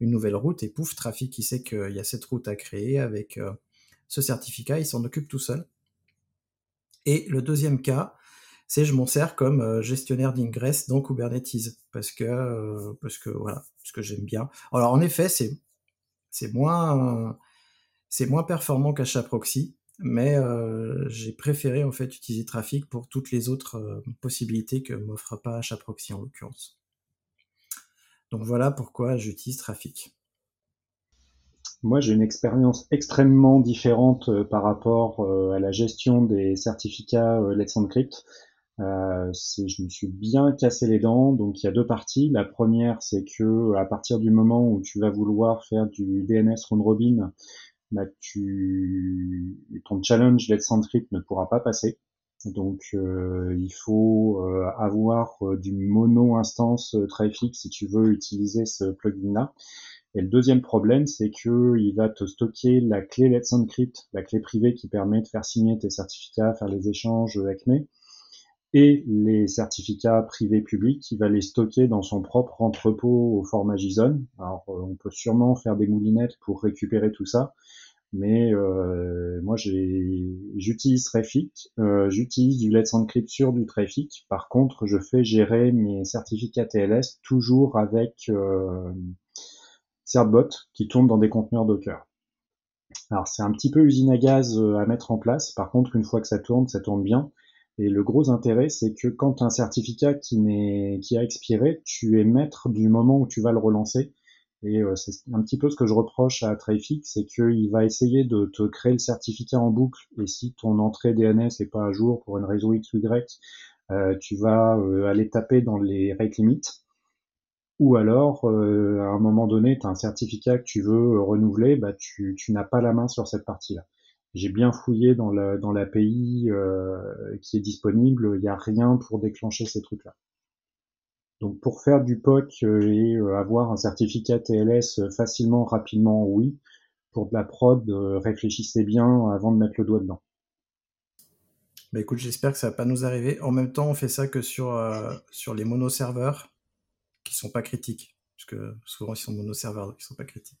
une nouvelle route, et pouf, Trafic, il sait qu'il y a cette route à créer avec ce certificat, il s'en occupe tout seul. Et le deuxième cas, c'est je m'en sers comme euh, gestionnaire d'ingress dans Kubernetes parce que euh, parce que voilà, parce que j'aime bien. Alors en effet, c'est c'est moins c'est moins performant qu'HAProxy, mais euh, j'ai préféré en fait utiliser Trafic pour toutes les autres possibilités que m'offre pas HAProxy en l'occurrence. Donc voilà pourquoi j'utilise Trafic. Moi, j'ai une expérience extrêmement différente euh, par rapport euh, à la gestion des certificats euh, Let's Encrypt. Euh, je me suis bien cassé les dents. Donc, il y a deux parties. La première, c'est que à partir du moment où tu vas vouloir faire du DNS round robin, bah, tu, ton challenge Let's Encrypt ne pourra pas passer. Donc, il faut avoir du mono instance Traffic si tu veux utiliser ce plugin-là. Et le deuxième problème, c'est que il va te stocker la clé Let's Encrypt, la clé privée qui permet de faire signer tes certificats, faire les échanges avec me, et les certificats privés publics, il va les stocker dans son propre entrepôt au format JSON. Alors, euh, on peut sûrement faire des moulinettes pour récupérer tout ça, mais euh, moi j'utilise Trafic, euh, j'utilise du Let's Encrypt sur du Trafic. Par contre, je fais gérer mes certificats TLS toujours avec euh, Certbot qui tourne dans des conteneurs Docker. Alors c'est un petit peu usine à gaz euh, à mettre en place. Par contre, une fois que ça tourne, ça tourne bien. Et le gros intérêt, c'est que quand un certificat qui, n'est, qui a expiré, tu es maître du moment où tu vas le relancer. Et euh, c'est un petit peu ce que je reproche à Trafic, c'est qu'il va essayer de te créer le certificat en boucle. Et si ton entrée DNS n'est pas à jour pour une raison X ou Y, euh, tu vas aller taper dans les rate limits. Ou alors, euh, à un moment donné, tu as un certificat que tu veux renouveler, bah, tu, tu n'as pas la main sur cette partie-là. J'ai bien fouillé dans l'API dans euh, qui est disponible, il n'y a rien pour déclencher ces trucs-là. Donc pour faire du POC euh, et euh, avoir un certificat TLS facilement, rapidement, oui. Pour de la prod, réfléchissez bien avant de mettre le doigt dedans. Bah écoute, j'espère que ça va pas nous arriver. En même temps, on fait ça que sur, sur les monoserveurs qui sont pas critiques, parce que souvent ils sont monoserveurs, donc ils sont pas critiques.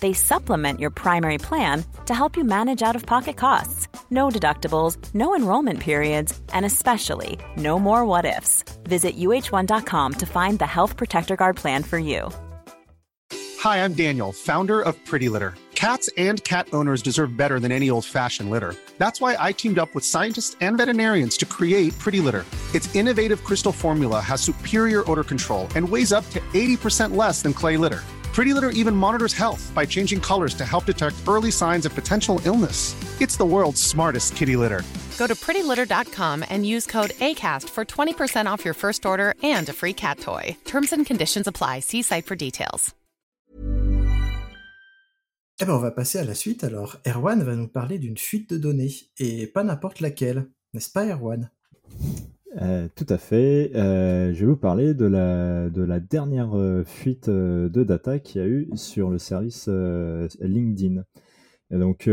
they supplement your primary plan to help you manage out of pocket costs. No deductibles, no enrollment periods, and especially no more what ifs. Visit uh1.com to find the Health Protector Guard plan for you. Hi, I'm Daniel, founder of Pretty Litter. Cats and cat owners deserve better than any old fashioned litter. That's why I teamed up with scientists and veterinarians to create Pretty Litter. Its innovative crystal formula has superior odor control and weighs up to 80% less than clay litter. Pretty Litter even monitors health by changing colors to help detect early signs of potential illness. It's the world's smartest kitty litter. Go to prettylitter.com and use code ACAST for 20% off your first order and a free cat toy. Terms and conditions apply. See site for details. Eh ben, on va passer à la suite alors. Erwan va nous parler d'une fuite de données, et pas n'importe laquelle. N'est-ce pas, Erwan Euh, tout à fait. Euh, je vais vous parler de la, de la dernière euh, fuite de data qu'il y a eu sur le service LinkedIn. Donc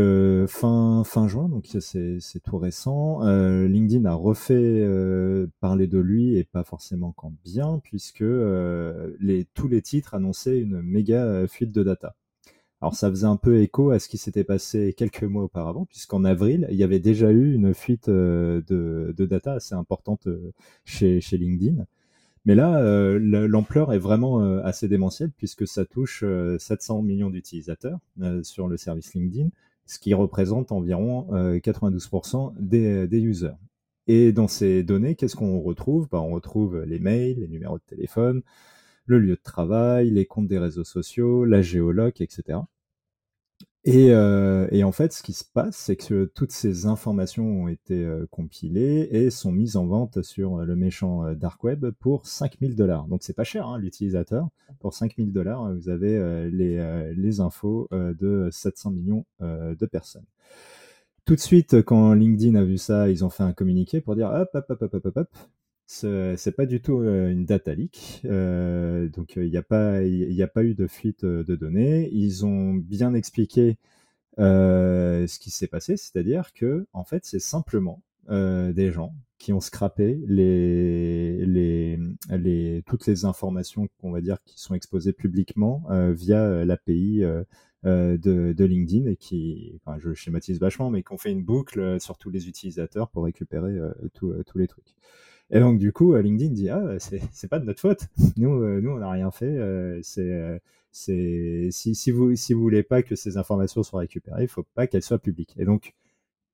fin, juin, donc c'est, tout récent, LinkedIn a refait parler de lui et pas forcément quand bien, puisque tous les titres annonçaient une méga fuite de data. Alors ça faisait un peu écho à ce qui s'était passé quelques mois auparavant, puisqu'en avril, il y avait déjà eu une fuite de, de, data assez importante chez, chez LinkedIn. Mais là, l'ampleur est vraiment assez démentielle, puisque ça touche 700 millions d'utilisateurs sur le service LinkedIn, ce qui représente environ 92% des, des users. Et dans ces données, qu'est-ce qu'on retrouve? Bah, On retrouve les mails, les numéros de téléphone, le lieu de travail, les comptes des réseaux sociaux, la géologue, etc. Euh, et, en fait, ce qui se passe, c'est que toutes ces informations ont été euh, compilées et sont mises en vente sur le méchant euh, dark web pour 5000 dollars. Donc c'est pas cher, hein, l'utilisateur. Pour 5000 dollars, vous avez les, les, infos de 700 millions de personnes. Tout de suite, quand LinkedIn a vu ça, ils ont fait un communiqué pour dire hop, hop, hop, hop, hop, hop, c'est pas du tout une data leak, donc il n'y a pas eu de fuite de données. Ils ont bien expliqué ce qui s'est passé, c'est-à-dire que en fait c'est simplement des gens qui ont scrappé toutes les informations qu'on va dire qui sont exposées publiquement via l'API de, de, LinkedIn et qui, enfin, je schématise vachement, mais qu'on fait une boucle sur tous les utilisateurs pour récupérer tous les trucs. Et donc, du coup, euh, LinkedIn dit Ah, c'est pas de notre faute. Nous, euh, nous on n'a rien fait. Euh, c'est si, si, vous si vous voulez pas que ces informations soient récupérées, il faut pas qu'elles soient publiques. Et donc,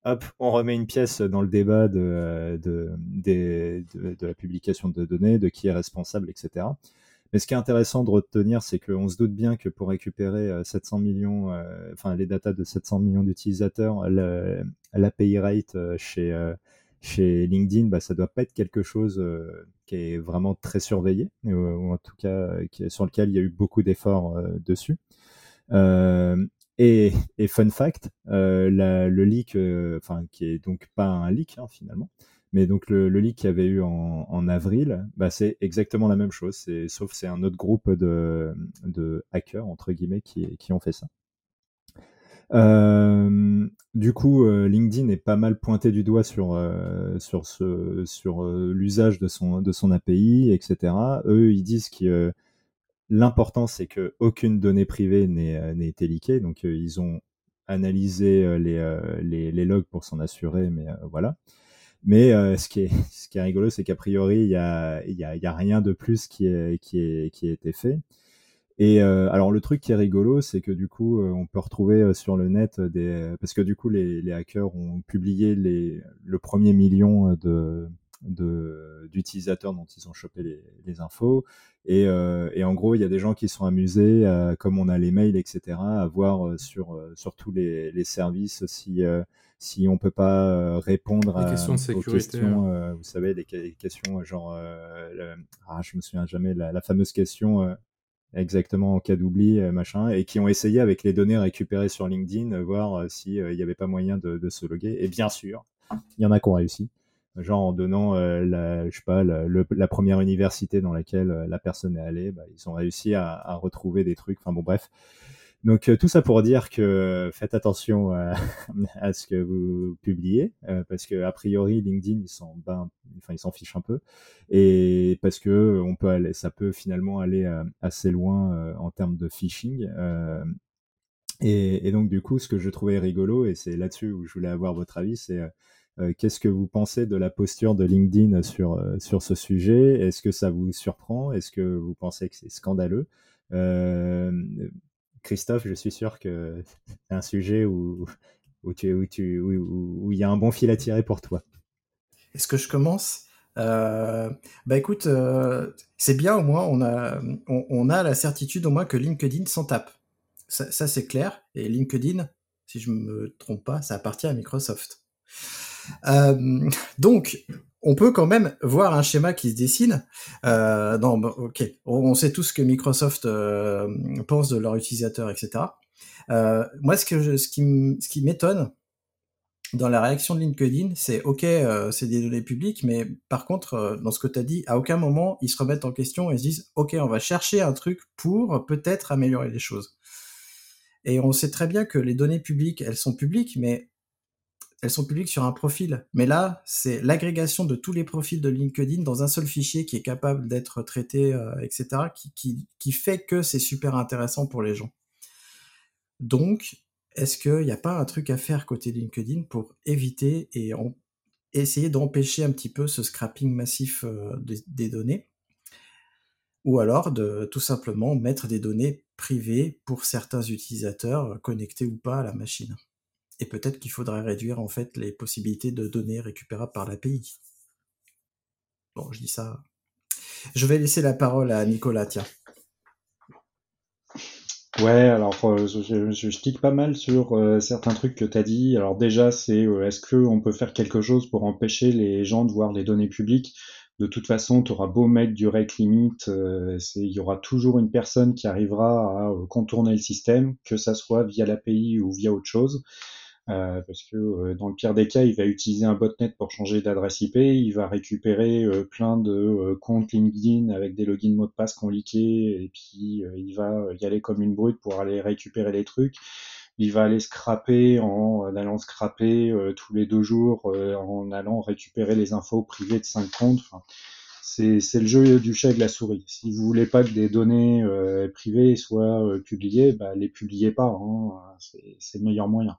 hop, on remet une pièce dans le débat de, de, de, de, la publication de données, de qui est responsable, etc. Mais ce qui est intéressant de retenir, c'est qu'on se doute bien que pour récupérer 700 millions, enfin les datas de 700 millions d'utilisateurs, l'API rate chez chez LinkedIn, bah, ça doit pas être quelque chose euh, qui est vraiment très surveillé, ou, en tout cas euh, sur lequel il y a eu beaucoup d'efforts euh, dessus. Et, fun fact, le leak, enfin qui est donc pas un leak hein, finalement, mais donc le, leak qu'il y avait eu en, avril, bah, c'est exactement la même chose, sauf c'est un autre groupe de, hackers entre guillemets qui ont fait ça. Euh, du coup, euh, LinkedIn est pas mal pointé du doigt sur euh, sur l'usage de son de son API, etc. Eux, ils disent que l'important c'est que aucune donnée privée n'ait été leakée. Donc, ils ont analysé les, les, logs pour s'en assurer, mais voilà. Mais ce, qui est, ce qui est rigolo, c'est qu'a priori, il n'y a, y a, y a, rien de plus qui, qui, est, qui a été fait. Et euh, alors le truc qui est rigolo, c'est que du coup, euh, on peut retrouver euh, sur le net des, parce que du coup, les, les hackers ont publié les, le premier million de d'utilisateurs dont ils ont chopé les, les infos. Et, et, en gros, il y a des gens qui sont amusés, comme on a les mails, etc., à voir sur, sur tous les, les services si, si on peut pas répondre à, questions de aux questions, vous savez, les, questions genre, ah, je me souviens jamais, la, la fameuse question exactement en cas d'oubli, euh, machin, et qui ont essayé avec les données récupérées sur LinkedIn, euh, voir euh, s'il n'y avait pas moyen de, se loguer. Et bien sûr, il y en a qui ont réussi. Genre en donnant la, je sais pas, la, première université dans laquelle la personne est allée, bah, ils ont réussi à, à, retrouver des trucs. Enfin bon, bref. Donc euh, tout ça pour dire que faites attention à, ce que vous publiez, euh, parce que a priori LinkedIn ils s'en ben, enfin ils s'en fichent un peu, et parce que on peut aller, ça peut finalement aller euh, assez loin en termes de phishing. Et, et, donc du coup, ce que je trouvais rigolo, et c'est là-dessus où je voulais avoir votre avis, c'est qu'est-ce que vous pensez de la posture de LinkedIn sur sur ce sujet? Est-ce que ça vous surprend? Est-ce que vous pensez que c'est scandaleux? Christophe, je suis sûr que c'est un sujet où, où, tu, où, tu, il y a un bon fil à tirer pour toi. Est-ce que je commence? Euh, bah écoute, euh, c'est bien au moins, on a, la certitude au moins que LinkedIn s'en tape. Ça, c'est clair. Et LinkedIn, si je me trompe pas, ça appartient à Microsoft. Euh, donc, on peut quand même voir un schéma qui se dessine. Euh, non, ok, on sait tous ce que Microsoft euh, pense de leurs utilisateurs, etc. Euh, moi, ce, que ce qui m'étonne dans la réaction de LinkedIn, c'est ok, euh, c'est des données publiques, mais par contre, dans ce que tu as dit, à aucun moment ils se remettent en question et se disent ok, on va chercher un truc pour peut-être améliorer les choses. Et on sait très bien que les données publiques, elles sont publiques, mais elles sont publiques sur un profil. Mais là, c'est l'agrégation de tous les profils de LinkedIn dans un seul fichier qui est capable d'être traité, euh, etc., qui, fait que c'est super intéressant pour les gens. Donc, est-ce qu'il n'y a pas un truc à faire côté LinkedIn pour éviter et essayer d'empêcher un petit peu ce scrapping massif euh, des, données? Ou alors de tout simplement mettre des données privées pour certains utilisateurs euh, connectés ou pas à la machine? Et peut-être qu'il faudrait réduire en fait les possibilités de données récupérables par l'API. Bon, je dis ça. Je vais laisser la parole à Nicolas, tiens. Ouais, alors euh, je, je, pas mal sur euh, certains trucs que tu as dit. Alors déjà, c'est euh, est-ce qu'on peut faire quelque chose pour empêcher les gens de voir les données publiques? De toute façon, tu auras beau mettre du rate limit, il y aura toujours une personne qui arrivera à contourner le système, que ça soit via l'API ou via autre chose. Euh, parce que euh, dans le pire des cas, il va utiliser un botnet pour changer d'adresse IP, il va récupérer euh, plein de comptes LinkedIn avec des logins mots de passe qu'on et puis il va y aller comme une brute pour aller récupérer les trucs. Il va aller scraper en, allant scraper tous les deux jours, en allant récupérer les infos privées de cinq comptes. Enfin, c'est le jeu du chat et de la souris. Si vous voulez pas que des données privées soient publiées, bah, les publiez pas. Hein, c'est le meilleur moyen.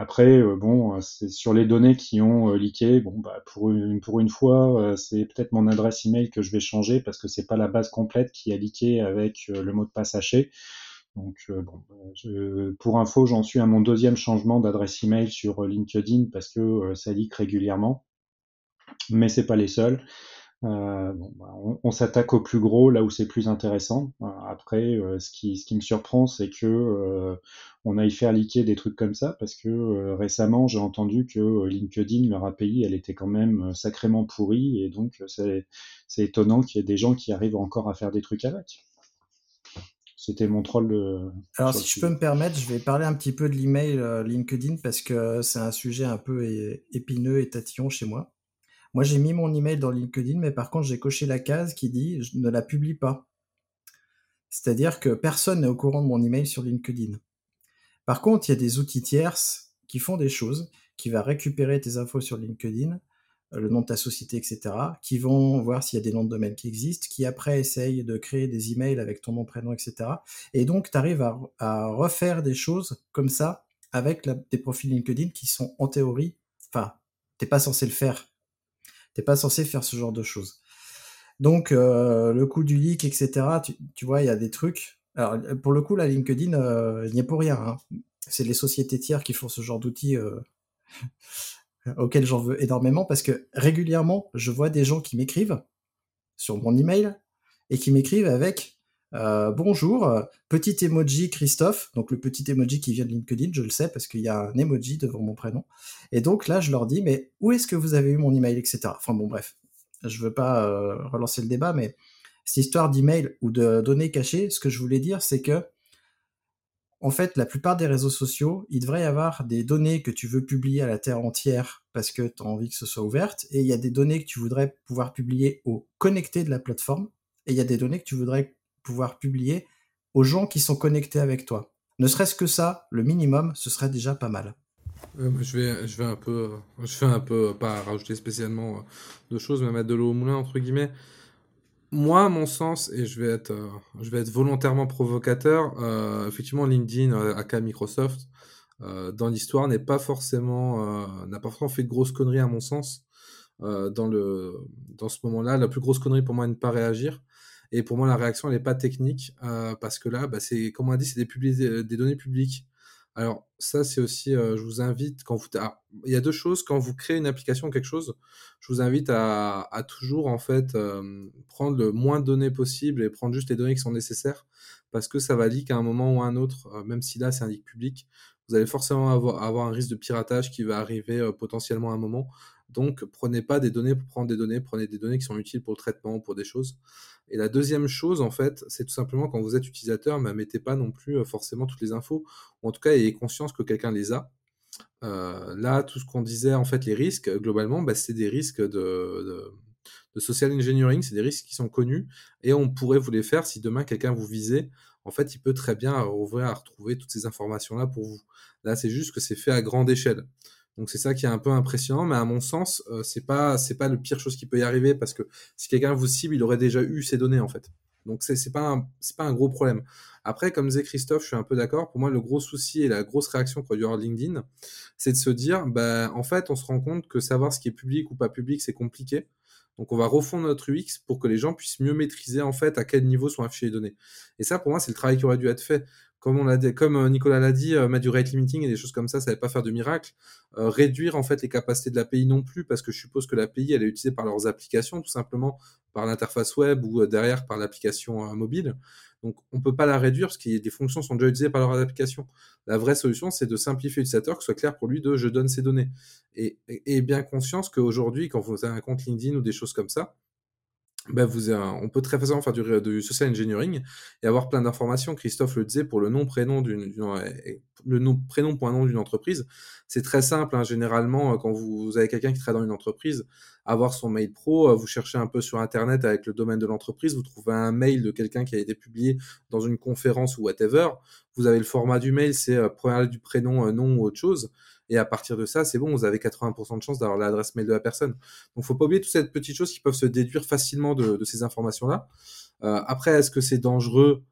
Après, euh, bon, euh, c'est sur les données qui ont euh, leaké. Bon, bah, pour une, pour une fois, c'est peut-être mon adresse email que je vais changer parce que c'est pas la base complète qui a leaké avec le mot de passe haché. Donc, bon, je, pour info, j'en suis à mon deuxième changement d'adresse email sur LinkedIn parce que ça leak régulièrement. Mais c'est pas les seuls. Euh, bon, bah, on, on s'attaque au plus gros là où c'est plus intéressant. Euh, après, euh, ce, qui, ce qui me surprend, c'est que on aille faire liquer des trucs comme ça, parce que récemment, j'ai entendu que LinkedIn, leur API, elle était quand même sacrément pourrie, et donc c'est étonnant qu'il y ait des gens qui arrivent encore à faire des trucs avec. C'était mon troll. De... Alors, si je peux me permettre, je vais parler un petit peu de l'email LinkedIn parce que c'est un sujet un peu épineux et tatillon chez moi. Moi, j'ai mis mon email dans LinkedIn, mais par contre, j'ai coché la case qui dit je ne la publie pas. C'est-à-dire que personne n'est au courant de mon email sur LinkedIn. Par contre, il y a des outils tierces qui font des choses, qui va récupérer tes infos sur LinkedIn, euh, le nom de ta société, etc., qui vont voir s'il y a des noms de domaine qui existent, qui après essayent de créer des emails avec ton nom, prénom, etc. Et donc, tu arrives à, refaire des choses comme ça avec des profils LinkedIn qui sont en théorie, enfin, t'es pas censé le faire T'es pas censé faire ce genre de choses. Donc, euh, le coup du leak, etc., tu, vois, il y a des trucs. Alors, pour le coup, la LinkedIn, euh, il n'y a pour rien. Hein. C'est les sociétés tiers qui font ce genre d'outils euh, auxquels j'en veux énormément parce que régulièrement, je vois des gens qui m'écrivent sur mon email et qui m'écrivent avec euh, bonjour, petit emoji Christophe, donc le petit emoji qui vient de LinkedIn, je le sais parce qu'il y a un emoji devant mon prénom. Et donc là, je leur dis, mais où est-ce que vous avez eu mon email, etc. Enfin bon, bref, je veux pas euh, relancer le débat, mais cette histoire d'email ou de données cachées, ce que je voulais dire, c'est que en fait, la plupart des réseaux sociaux, il devrait y avoir des données que tu veux publier à la terre entière parce que tu as envie que ce soit ouverte, et il y a des données que tu voudrais pouvoir publier aux connectés de la plateforme, et il y a des données que tu voudrais pouvoir publier aux gens qui sont connectés avec toi. Ne serait-ce que ça, le minimum, ce serait déjà pas mal. je vais, je vais un peu, je vais un peu pas rajouter spécialement euh, de choses, mais mettre de l'eau au moulin entre guillemets. Moi, mon sens, et je vais être, euh, je vais être volontairement provocateur, euh, effectivement, LinkedIn, aka Microsoft, dans l'histoire, n'est pas forcément, n'a pas forcément fait de grosses conneries à mon sens. dans le, dans ce moment-là, la plus grosse connerie pour moi est de ne pas réagir. Et pour moi, la réaction, elle n'est pas technique, euh, parce que là, bah, c'est, comme on a dit, c'est des, euh, données publiques. Alors, ça, c'est aussi, euh, je vous invite, quand vous. il y a deux choses. Quand vous créez une application ou quelque chose, je vous invite à, à toujours, en fait, prendre le moins de données possible et prendre juste les données qui sont nécessaires, parce que ça va leak à un moment ou à un autre, même si là, c'est un leak public. Vous allez forcément avoir, avoir, un risque de piratage qui va arriver potentiellement à un moment. Donc, prenez pas des données pour prendre des données, prenez des données qui sont utiles pour le traitement, pour des choses. Et la deuxième chose, en fait, c'est tout simplement quand vous êtes utilisateur, ne mettez pas non plus euh, forcément toutes les infos, ou en tout cas, ayez conscience que quelqu'un les a. Euh, là, tout ce qu'on disait, en fait, les risques, globalement, bah, c'est des risques de, social engineering, c'est des risques qui sont connus, et on pourrait vous les faire si demain quelqu'un vous visait. En fait, il peut très bien ouvrir à retrouver toutes ces informations-là pour vous. Là, c'est juste que c'est fait à grande échelle. Donc c'est ça qui est un peu impressionnant, mais à mon sens, euh, c'est pas c'est pas le pire chose qui peut y arriver parce que si quelqu'un vous cible, il aurait déjà eu ces données en fait. Donc c'est c'est pas un gros problème. Après, comme disait Christophe, je suis un peu d'accord. Pour moi, le gros souci et la grosse réaction qu'a dû avoir LinkedIn, c'est de se dire, bah, en fait, on se rend compte que savoir ce qui est public ou pas public, c'est compliqué. Donc, on va refondre notre UX pour que les gens puissent mieux maîtriser, en fait, à quel niveau sont affichées les données. Et ça, pour moi, c'est le travail qui aurait dû être fait comme euh, Nicolas l'a dit, euh, du rate limiting et des choses comme ça, ça ne va pas faire de miracle. Euh, réduire en fait les capacités de l'API non plus, parce que je suppose que l'API elle est utilisée par leurs applications, tout simplement par l'interface web ou derrière par l'application mobile. Donc on peut pas la réduire parce que des fonctions sont déjà utilisées par leurs applications. La vraie solution, c'est de simplifier l'utilisateur, que ce soit clair pour lui de je donne ces données. Et, et bien conscience qu'aujourd'hui, quand vous avez un compte LinkedIn ou des choses comme ça, bah, on peut très facilement faire du, social engineering et avoir plein d'informations. Christophe le disait pour le nom prénom d'une le nom prénom point nom d'une entreprise, c'est très simple. Hein. généralement, euh, quand vous, avez quelqu'un qui travaille dans une entreprise, avoir son mail pro, euh, vous cherchez un peu sur internet avec le domaine de l'entreprise, vous trouvez un mail de quelqu'un qui a été publié dans une conférence ou whatever. Vous avez le format du mail, c'est euh, du prénom, nom ou autre chose. Et à partir de ça, c'est bon, vous avez 80% de chance d'avoir l'adresse mail de la personne. Donc, faut pas oublier toutes ces petites choses qui peuvent se déduire facilement de, ces informations-là. Euh, après, est-ce que c'est dangereux?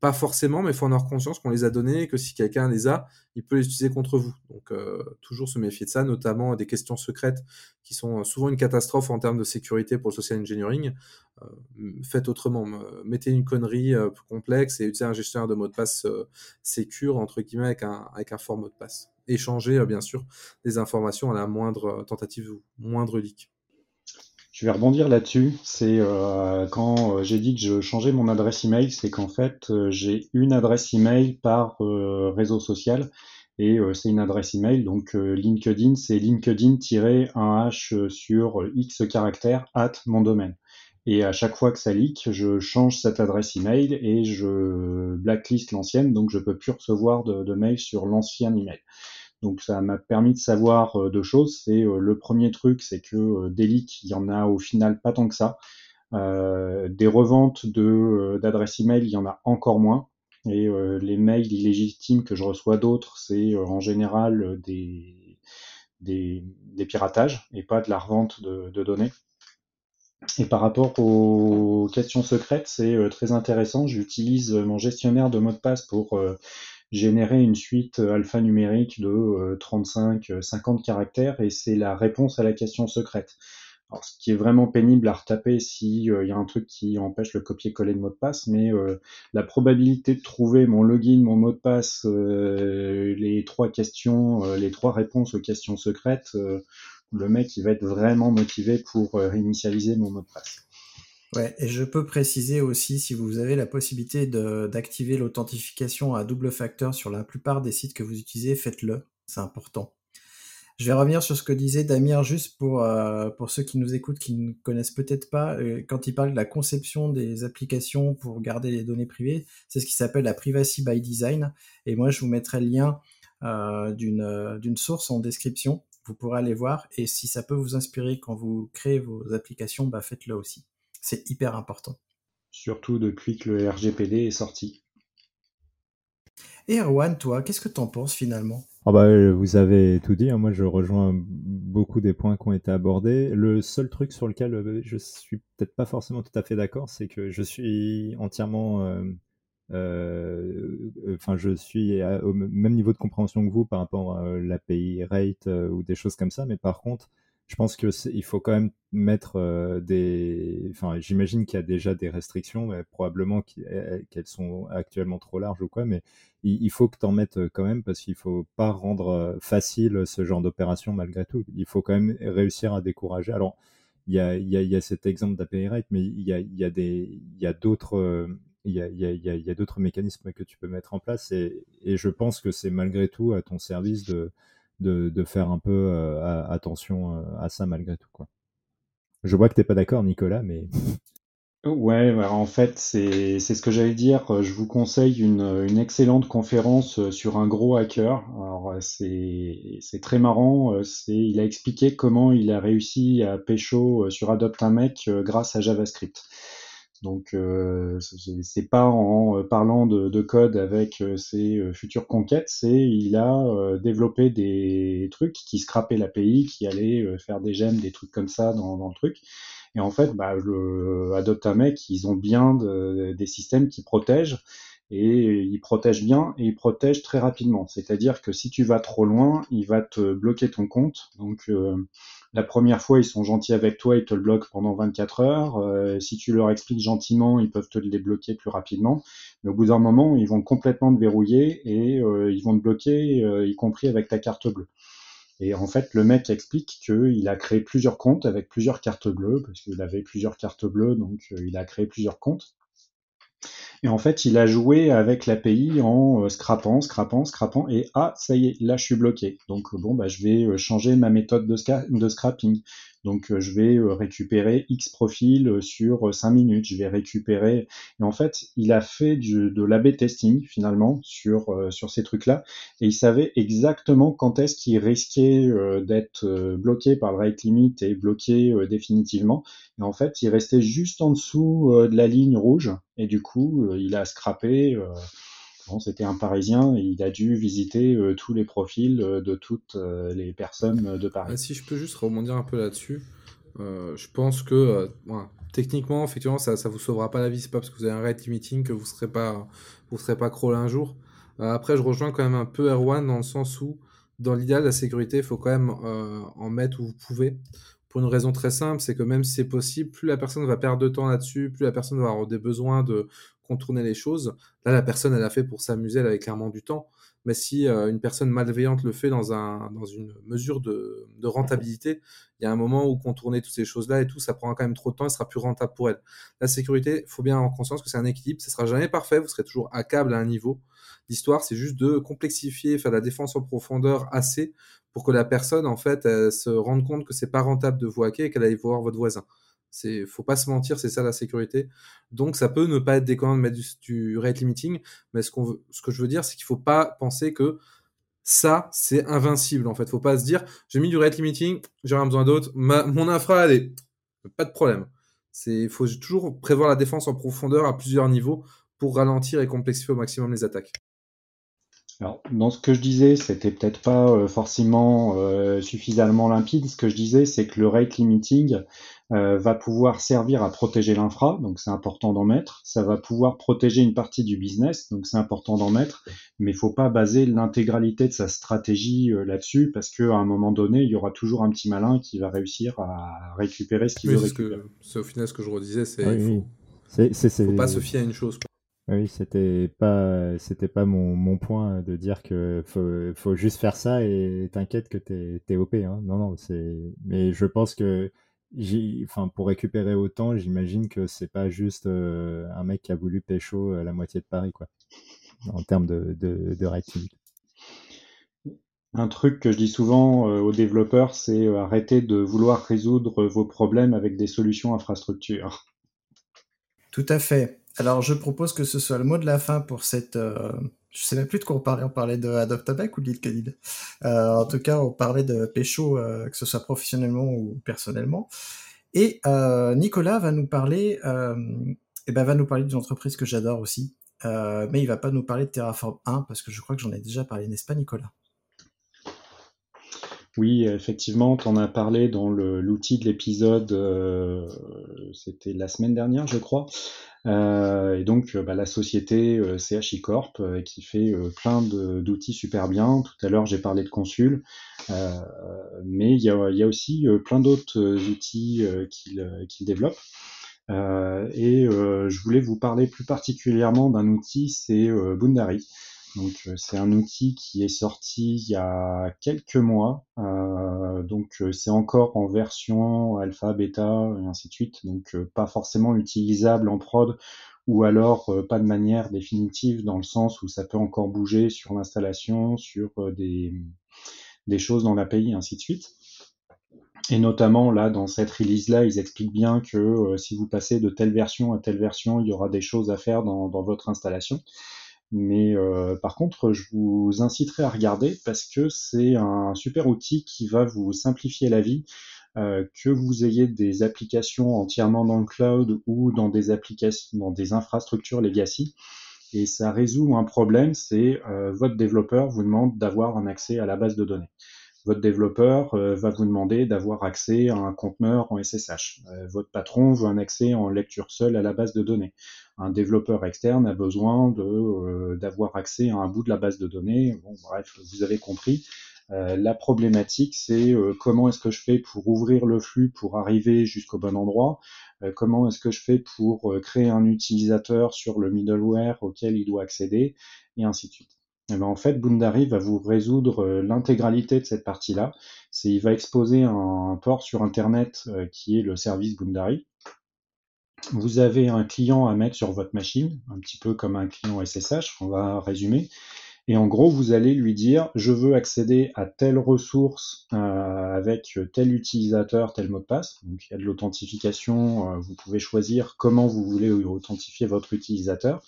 Pas forcément, mais il faut en avoir conscience qu'on les a donnés et que si quelqu'un les a, il peut les utiliser contre vous. Donc euh, toujours se méfier de ça, notamment des questions secrètes qui sont souvent une catastrophe en termes de sécurité pour le social engineering. Euh, faites autrement, mettez une connerie plus complexe et utilisez un gestionnaire de mot de passe sécure entre guillemets avec un fort mot de passe échanger, euh, bien sûr, des informations à la moindre euh, tentative ou moindre leak. Je vais rebondir là-dessus. C'est euh, quand j'ai dit que je changeais mon adresse email, c'est qu'en fait j'ai une adresse email par réseau social et c'est une adresse email. Donc LinkedIn, c'est LinkedIn-1h sur X caractères at mon domaine. Et à chaque fois que ça leak, je change cette adresse email et je blacklist l'ancienne, donc je peux plus recevoir de, de mail sur l'ancien email. Donc ça m'a permis de savoir euh, deux choses. C'est euh, le premier truc, c'est que euh, des leaks, il y en a au final pas tant que ça. des reventes d'adresses email, il y en a encore moins. Et les mails illégitimes que je reçois d'autres, c'est en général des, piratages et pas de la revente de, de données. Et par rapport aux questions secrètes, c'est très intéressant. J'utilise mon gestionnaire de mots de passe pour générer une suite euh, alphanumérique de 35-50 euh, caractères et c'est la réponse à la question secrète. Alors, ce qui est vraiment pénible à retaper s'il il euh, y a un truc qui empêche le copier-coller de mot de passe, mais la probabilité de trouver mon login, mon mot de passe, les trois questions, les trois réponses aux questions secrètes, le mec il va être vraiment motivé pour réinitialiser mon mot de passe. Ouais, et je peux préciser aussi, si vous avez la possibilité d'activer l'authentification à double facteur sur la plupart des sites que vous utilisez, faites-le, c'est important. Je vais revenir sur ce que disait Damir, juste pour, euh, pour ceux qui nous écoutent, qui ne connaissent peut-être pas, euh, quand il parle de la conception des applications pour garder les données privées, c'est ce qui s'appelle la privacy by design. Et moi, je vous mettrai le lien euh, d'une source en description. Vous pourrez aller voir. Et si ça peut vous inspirer quand vous créez vos applications, bah faites-le aussi. C'est hyper important. Surtout depuis que le RGPD est sorti. Et Erwan, toi, qu'est-ce que tu en penses finalement? Ah bah, euh, Vous avez tout dit, hein. moi je rejoins beaucoup des points qui ont été abordés. Le seul truc sur lequel euh, je suis peut-être pas forcément tout à fait d'accord, c'est que je suis entièrement... Euh, enfin, je suis au même niveau de compréhension que vous par rapport à l'API rate ou des choses comme ça, mais par contre, je pense que il faut quand même mettre euh, des. Enfin, j'imagine qu'il y a déjà des restrictions, mais probablement eh, qu'elles sont actuellement trop larges ou quoi. Mais il, faut que tu en mettes euh, quand même parce qu'il faut pas rendre euh, facile ce genre d'opération malgré tout. Il faut quand même réussir à décourager. Alors, il y a, cet exemple d'API rate, mais il y a, y a d'autres. y a, mécanismes que tu peux mettre en place et je pense que c'est malgré tout à ton service de, de, faire un peu euh, attention euh, à ça malgré tout. Je vois que tu n'es pas d'accord, Nicolas, mais. Ouais, bah, en fait, c'est ce que j'allais dire. Je vous conseille une, une, excellente conférence sur un gros hacker. Alors, c'est très marrant. Il a expliqué comment il a réussi à pécho sur Adopt un mec euh, grâce à JavaScript. Donc euh, c'est pas en euh, parlant de, code avec euh, ses euh, futures conquêtes, c'est il a développé des trucs qui scrapaient l'API, qui allaient faire des gemmes, des trucs comme ça dans, dans le truc. Et en fait, bah, le Adoptamec, ils ont bien des systèmes qui protègent et ils protègent bien et ils protègent très rapidement. C'est-à-dire que si tu vas trop loin, il va te bloquer ton compte. Donc euh, la première fois, ils sont gentils avec toi, ils te le bloquent pendant 24 heures. Euh, si tu leur expliques gentiment, ils peuvent te le débloquer plus rapidement. Mais au bout d'un moment, ils vont complètement te verrouiller et euh, ils vont te bloquer, y compris avec ta carte bleue. Et en fait, le mec explique qu'il a créé plusieurs comptes avec plusieurs cartes bleues, parce qu'il avait plusieurs cartes bleues, donc il a créé plusieurs comptes. Et en fait, il a joué avec l'API en euh, scrapant, scrapant, scrapant, et ah, ça y est, là, je suis bloqué. Donc, bon, bah, je vais euh, changer ma méthode de, de scrapping. Donc euh, je vais euh, récupérer X profils euh, sur 5 minutes, je vais récupérer... Et en fait, il a fait de l'AB testing finalement sur, sur ces trucs-là, et il savait exactement quand est-ce qu'il risquait d'être bloqué par le rate limit et bloqué définitivement. Et en fait, il restait juste en dessous de la ligne rouge, et du coup, il a scrappé c'était un Parisien il a dû visiter euh, tous les profils euh, de toutes euh, les personnes de Paris. Ah, si je peux juste rebondir un peu là-dessus, je pense que techniquement, effectivement, ça ne vous sauvera pas la vie. C'est pas parce que vous avez un rate limiting que vous ne serez pas, vous serez pas crawlé un jour. après, je rejoins quand même un peu Erwan dans le sens où, dans l'idéal, la sécurité, il faut quand même en mettre où vous pouvez. Pour une raison très simple, c'est que même si c'est possible, plus la personne va perdre de temps là-dessus, plus la personne va avoir des besoins de contourner les choses. Là, la personne, elle a fait pour s'amuser, elle avait clairement du temps. Mais si euh, une personne malveillante le fait dans, un, dans une mesure de, rentabilité, il y a un moment où contourner toutes ces choses-là et tout, ça prend quand même trop de temps et sera plus rentable pour elle. La sécurité, il faut bien avoir conscience que c'est un équilibre, ce sera jamais parfait, vous serez toujours à câble à un niveau. L'histoire, c'est juste de complexifier, faire la défense en profondeur assez pour que la personne, en fait, se rende compte que c'est pas rentable de vous hacker et qu'elle aille voir votre voisin. C'est, faut pas se mentir, c'est ça la sécurité. Donc ça peut ne pas être déconnant de mettre du, rate limiting, mais ce, que je veux dire, c'est qu'il faut pas penser que ça, c'est invincible en fait. Faut pas se dire, j'ai mis du rate limiting, j'aurai besoin d'autres, mon infra, allez, pas de problème. C'est, faut toujours prévoir la défense en profondeur à plusieurs niveaux pour ralentir et complexifier au maximum les attaques. Alors, dans ce que je disais, c'était peut-être pas euh, forcément euh, suffisamment limpide. Ce que je disais, c'est que le rate limiting euh, va pouvoir servir à protéger l'infra, donc c'est important d'en mettre. Ça va pouvoir protéger une partie du business, donc c'est important d'en mettre. Mais il faut pas baser l'intégralité de sa stratégie là-dessus, parce qu'à un moment donné, il y aura toujours un petit malin qui va réussir à récupérer ce qu'il veut récupérer. C'est au final ce que je redisais, c'est oui, faut, faut pas se fier à une chose. Oui, c'était pas, c'était pas mon, mon, point de dire que faut, faut juste faire ça et t'inquiète que t'es, es OP. Hein. Non, non, c'est. Mais je pense que, enfin, pour récupérer autant, j'imagine que c'est pas juste euh, un mec qui a voulu pécho la moitié de Paris, quoi, en termes de, de, de Un truc que je dis souvent euh, aux développeurs, c'est euh, arrêter de vouloir résoudre vos problèmes avec des solutions infrastructures. Tout à fait. Alors, je propose que ce soit le mot de la fin pour cette. Je sais même plus de quoi on parlait. On parlait de ou de euh, En tout cas, on parlait de Pécho, euh, que ce soit professionnellement ou personnellement. Et euh, Nicolas va nous parler. eh ben, va nous parler d'une entreprise que j'adore aussi. mais il va pas nous parler de Terraform 1 parce que je crois que j'en ai déjà parlé, n'est-ce pas, Nicolas? Oui, effectivement, tu en as parlé dans l'outil de l'épisode, c'était la semaine dernière, je crois, et donc, euh, bah, la société euh, CHI Corp qui fait plein d'outils super bien. Tout à l'heure, j'ai parlé de Consul, mais il y a, y a, aussi plein d'autres outils qu'il développe. et je voulais vous parler plus particulièrement d'un outil, c'est Bundari. Donc euh, c'est un outil qui est sorti il y a quelques mois. Euh, donc euh, c'est encore en version alpha, bêta et ainsi de suite. Donc pas forcément utilisable en prod ou alors pas de manière définitive dans le sens où ça peut encore bouger sur l'installation, sur des, des choses dans l'API et ainsi de suite. Et notamment là, dans cette release-là, ils expliquent bien que si vous passez de telle version à telle version, il y aura des choses à faire dans, dans votre installation. Mais euh, par contre, je vous inciterai à regarder parce que c'est un super outil qui va vous simplifier la vie. Euh, que vous ayez des applications entièrement dans le cloud ou dans des applications, dans des infrastructures legacy, et ça résout un problème, c'est euh, votre développeur vous demande d'avoir un accès à la base de données. Votre développeur va vous demander d'avoir accès à un conteneur en SSH. votre patron veut un accès en lecture seule à la base de données. Un développeur externe a besoin d'avoir accès à un bout de la base de données. Bon, bref, vous avez compris. Euh, la problématique, c'est euh, comment est-ce que je fais pour ouvrir le flux pour arriver jusqu'au bon endroit, euh, comment est-ce que je fais pour créer un utilisateur sur le middleware auquel il doit accéder, et ainsi de suite. Eh ben, en fait, Boundary va vous résoudre l'intégralité de cette partie-là. C'est, il va exposer un, port sur Internet qui est le service Boundary. Vous avez un client à mettre sur votre machine, un petit peu comme un client SSH, on va résumer. Et en gros, vous allez lui dire, je veux accéder à telle ressource euh, avec tel utilisateur, tel mot de passe. Donc il y a de l'authentification, euh, vous pouvez choisir comment vous voulez authentifier votre utilisateur.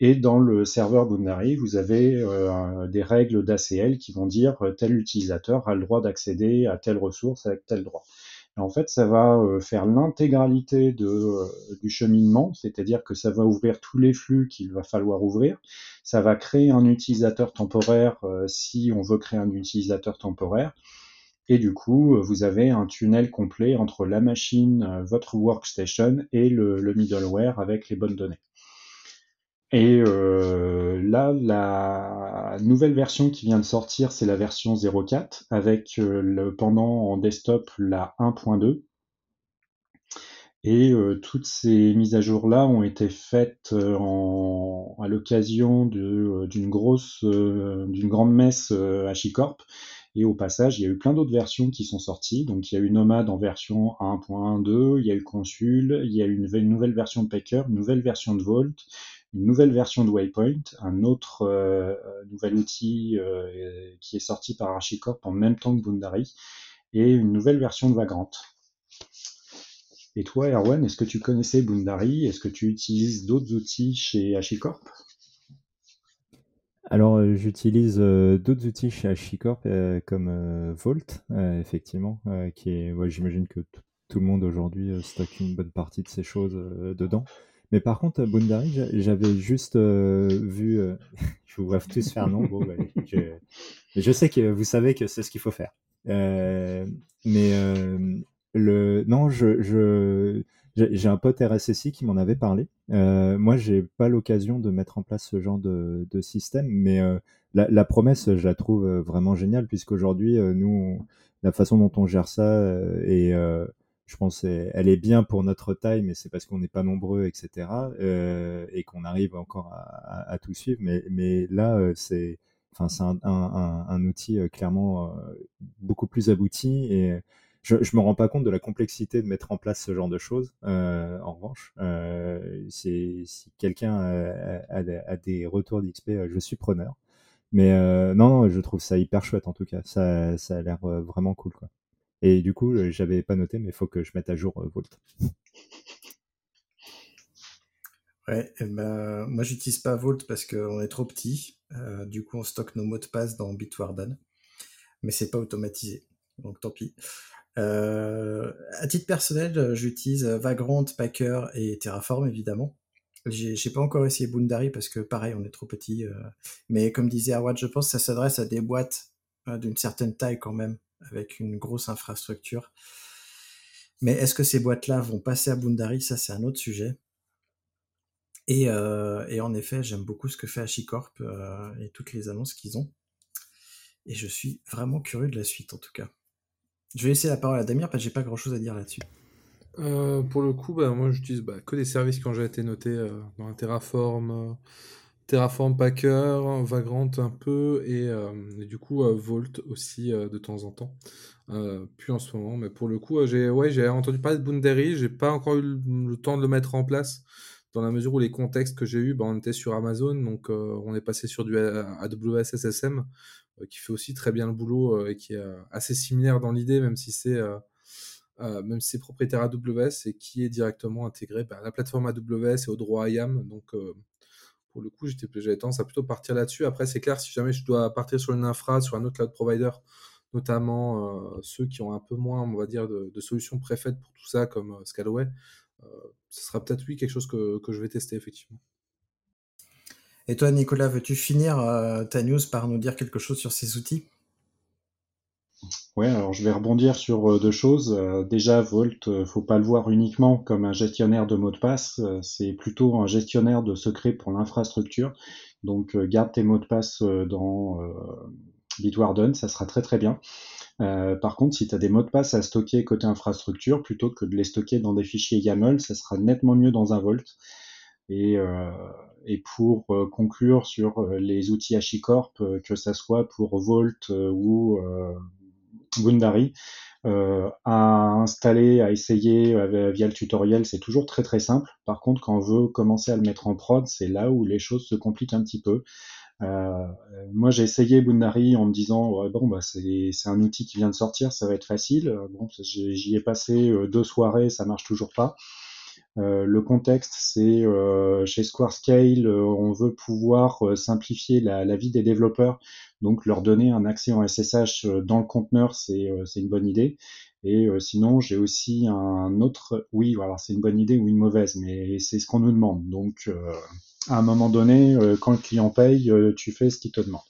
Et dans le serveur Boundary, vous avez euh, des règles d'ACL qui vont dire tel utilisateur a le droit d'accéder à telle ressource avec tel droit en fait, ça va euh, faire l'intégralité euh, du cheminement, c'est-à-dire que ça va ouvrir tous les flux qu'il va falloir ouvrir. Ça va créer un utilisateur temporaire euh, si on veut créer un utilisateur temporaire. Et du coup, vous avez un tunnel complet entre la machine, votre workstation et le middleware avec les bonnes données. Et euh, là, la nouvelle version qui vient de sortir, c'est la version 0.4 avec euh, le pendant en desktop la 1.2. Et euh, toutes ces mises à jour-là ont été faites en, à l'occasion d'une grosse, d'une grande messe à Chicorp. Et au passage, il y a eu plein d'autres versions qui sont sorties. Donc il y a eu Nomad en version 1.2, il y a eu Consul, il y a eu une nouvelle version de Packer, une nouvelle version de Vault, une nouvelle version de Waypoint, un autre euh, nouvel outil euh, qui est sorti par HashiCorp en même temps que Boundary, et une nouvelle version de Vagrant. Et toi, Erwan, est-ce que tu connaissais Boundary? Est-ce que tu utilises d'autres outils chez HashiCorp alors, euh, j'utilise d'autres outils chez HashiCorp comme Vault, effectivement, qui est, j'imagine que tout le monde aujourd'hui stocke une bonne partie de ces choses dedans. Mais par contre, Boundary, j'avais juste euh, vu. Euh, je vous vois tous faire non. Bon, bah, je, sais que vous savez que c'est ce qu'il faut faire. Euh, mais le non, je, je j'ai un pote RSSI qui m'en avait parlé. moi, j'ai pas l'occasion de mettre en place ce genre de, de système, mais la, promesse, je la trouve vraiment géniale puisqu'aujourd'hui, nous, la façon dont on gère ça et je pense elle est bien pour notre taille, mais c'est parce qu'on n'est pas nombreux, etc. Euh, et qu'on arrive encore à, à, tout suivre. Mais, mais là, euh, c'est enfin, c'est un, un, un, outil euh, clairement euh, beaucoup plus abouti. Et je ne me rends pas compte de la complexité de mettre en place ce genre de choses. Euh, en revanche, euh, si quelqu'un a, a, des retours d'XP, je suis preneur. Mais non, non, je trouve ça hyper chouette en tout cas. Ça, ça a l'air vraiment cool. Quoi. Et du coup, euh, j'avais pas noté, mais il faut que je mette à jour euh, Volt. Ouais, eh ben, moi j'utilise pas Vault parce qu'on est trop petit. Euh, du coup, on stocke nos mots de passe dans Bitwarden, mais c'est pas automatisé, donc tant pis. à titre personnel, j'utilise Vagrant, Packer et Terraform évidemment. J'ai pas encore essayé Boundary parce que pareil, on est trop petit. mais comme disait Arwad, je pense que ça s'adresse à des boîtes d'une certaine taille quand même avec une grosse infrastructure. Mais est-ce que ces boîtes-là vont passer à Boundary? Ça, c'est un autre sujet. Et, euh, et en effet, j'aime beaucoup ce que fait HashiCorp euh, et toutes les annonces qu'ils ont. Et je suis vraiment curieux de la suite, en tout cas. Je vais laisser la parole à Damien parce que j'ai pas grand-chose à dire là-dessus. Euh, pour le coup, bah, moi j'utilise bah, que des services ont déjà été notés dans Terraform, Terraform Packer, Vagrant un peu, et, euh, du coup euh, Vault aussi euh, de temps en temps. puis en ce moment, mais pour le coup, j'ai ouais, j'ai entendu parler de Boundary, j'ai pas encore eu le, temps de le mettre en place, dans la mesure où les contextes que j'ai eu, bah, on était sur Amazon, donc on est passé sur du AWS SSM, qui fait aussi très bien le boulot et qui est assez similaire dans l'idée, même si c'est même si propriétaire AWS et qui est directement intégré bah, à la plateforme AWS et au droit IAM. Pour le coup, j'avais tendance à plutôt partir là-dessus. Après, c'est clair, si jamais je dois partir sur une infra, sur un autre cloud provider, notamment euh, ceux qui ont un peu moins, on va dire, de, solutions préfaites pour tout ça, comme euh, Scalaway, euh, ce sera peut-être, oui, quelque chose que, je vais tester, effectivement. Et toi, Nicolas, veux-tu finir ta news par nous dire quelque chose sur ces outils? Ouais, alors je vais rebondir sur euh, deux choses. Euh, déjà, Volt, euh, faut pas le voir uniquement comme un gestionnaire de mots de passe, c'est plutôt un gestionnaire de secrets pour l'infrastructure. Donc garde tes mots de passe dans Bitwarden, ça sera très très bien. par contre, si tu as des mots de passe à stocker côté infrastructure, plutôt que de les stocker dans des fichiers YAML, ça sera nettement mieux dans un Volt. Et, et pour conclure sur les outils HashiCorp, que ça soit pour Volt ou Gundari. Euh, à installer, à essayer euh, via le tutoriel, c'est toujours très très simple. Par contre, quand on veut commencer à le mettre en prod, c'est là où les choses se compliquent un petit peu. Euh, moi, j'ai essayé Gundari en me disant bon bah c'est un outil qui vient de sortir, ça va être facile. Bon, j'y ai passé deux soirées, ça marche toujours pas. Euh, le contexte, c'est euh, chez Squarescale, euh, on veut pouvoir simplifier la, vie des développeurs, donc leur donner un accès en SSH dans le conteneur, c'est une bonne idée. Et sinon, j'ai aussi un autre, oui, voilà, c'est une bonne idée ou une mauvaise, mais c'est ce qu'on nous demande. Donc, à un moment donné, quand le client paye, tu fais ce qu'il te demande.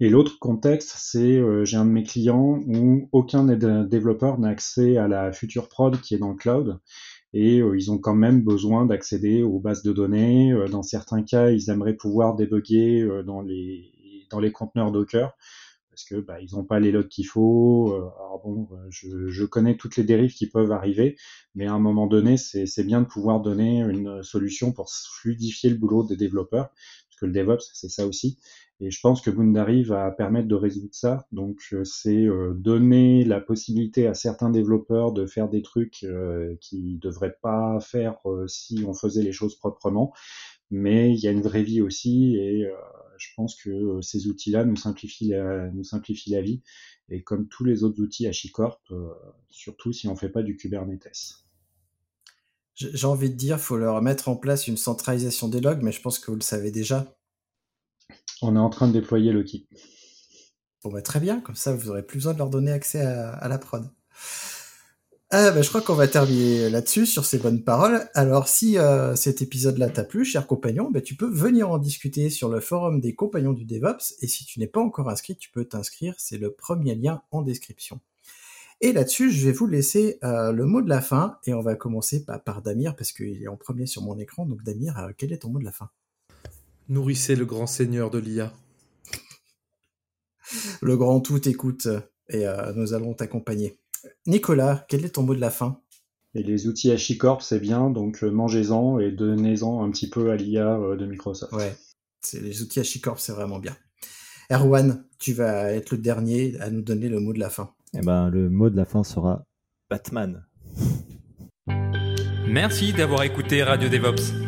Et l'autre contexte, c'est j'ai un de mes clients où aucun développeur n'a accès à la future prod qui est dans le cloud et euh, ils ont quand même besoin d'accéder aux bases de données. Euh, dans certains cas, ils aimeraient pouvoir débugger euh, dans les dans les conteneurs Docker parce que bah, ils n'ont pas les logs qu'il faut. alors bon, je, je, connais toutes les dérives qui peuvent arriver, mais à un moment donné, c'est bien de pouvoir donner une solution pour fluidifier le boulot des développeurs, parce que le DevOps, c'est ça aussi. Et je pense que Boundary va permettre de résoudre ça. Donc euh, c'est euh, donner la possibilité à certains développeurs de faire des trucs euh, qu'ils ne devraient pas faire si on faisait les choses proprement. Mais il y a une vraie vie aussi et je pense que ces outils-là nous simplifient la, vie. Et comme tous les autres outils HashiCorp, surtout si on ne fait pas du Kubernetes. J'ai envie de dire, faut leur mettre en place une centralisation des logs, mais je pense que vous le savez déjà. On est en train de déployer Loki. Bon bah très bien, comme ça vous aurez plus besoin de leur donner accès à, la prod. Ah, bah, je crois qu'on va terminer là-dessus, sur ces bonnes paroles. Alors, si euh, cet épisode-là t'a plu, cher compagnon, bah, tu peux venir en discuter sur le forum des compagnons du DevOps. Et si tu n'es pas encore inscrit, tu peux t'inscrire. C'est le premier lien en description. Et là-dessus, je vais vous laisser euh, le mot de la fin. Et on va commencer bah, par Damir, parce qu'il est en premier sur mon écran. Donc, Damir, euh, quel est ton mot de la fin? Nourrissez le grand seigneur de l'IA. Le grand tout écoute et euh, nous allons t'accompagner. Nicolas, quel est ton mot de la fin? Et les outils HashiCorp, c'est bien, donc euh, mangez-en et donnez-en un petit peu à l'IA euh, de Microsoft. Ouais, c'est les outils HashiCorp, c'est vraiment bien. Erwan, tu vas être le dernier à nous donner le mot de la fin. Eh ben, le mot de la fin sera Batman. Merci d'avoir écouté Radio DevOps.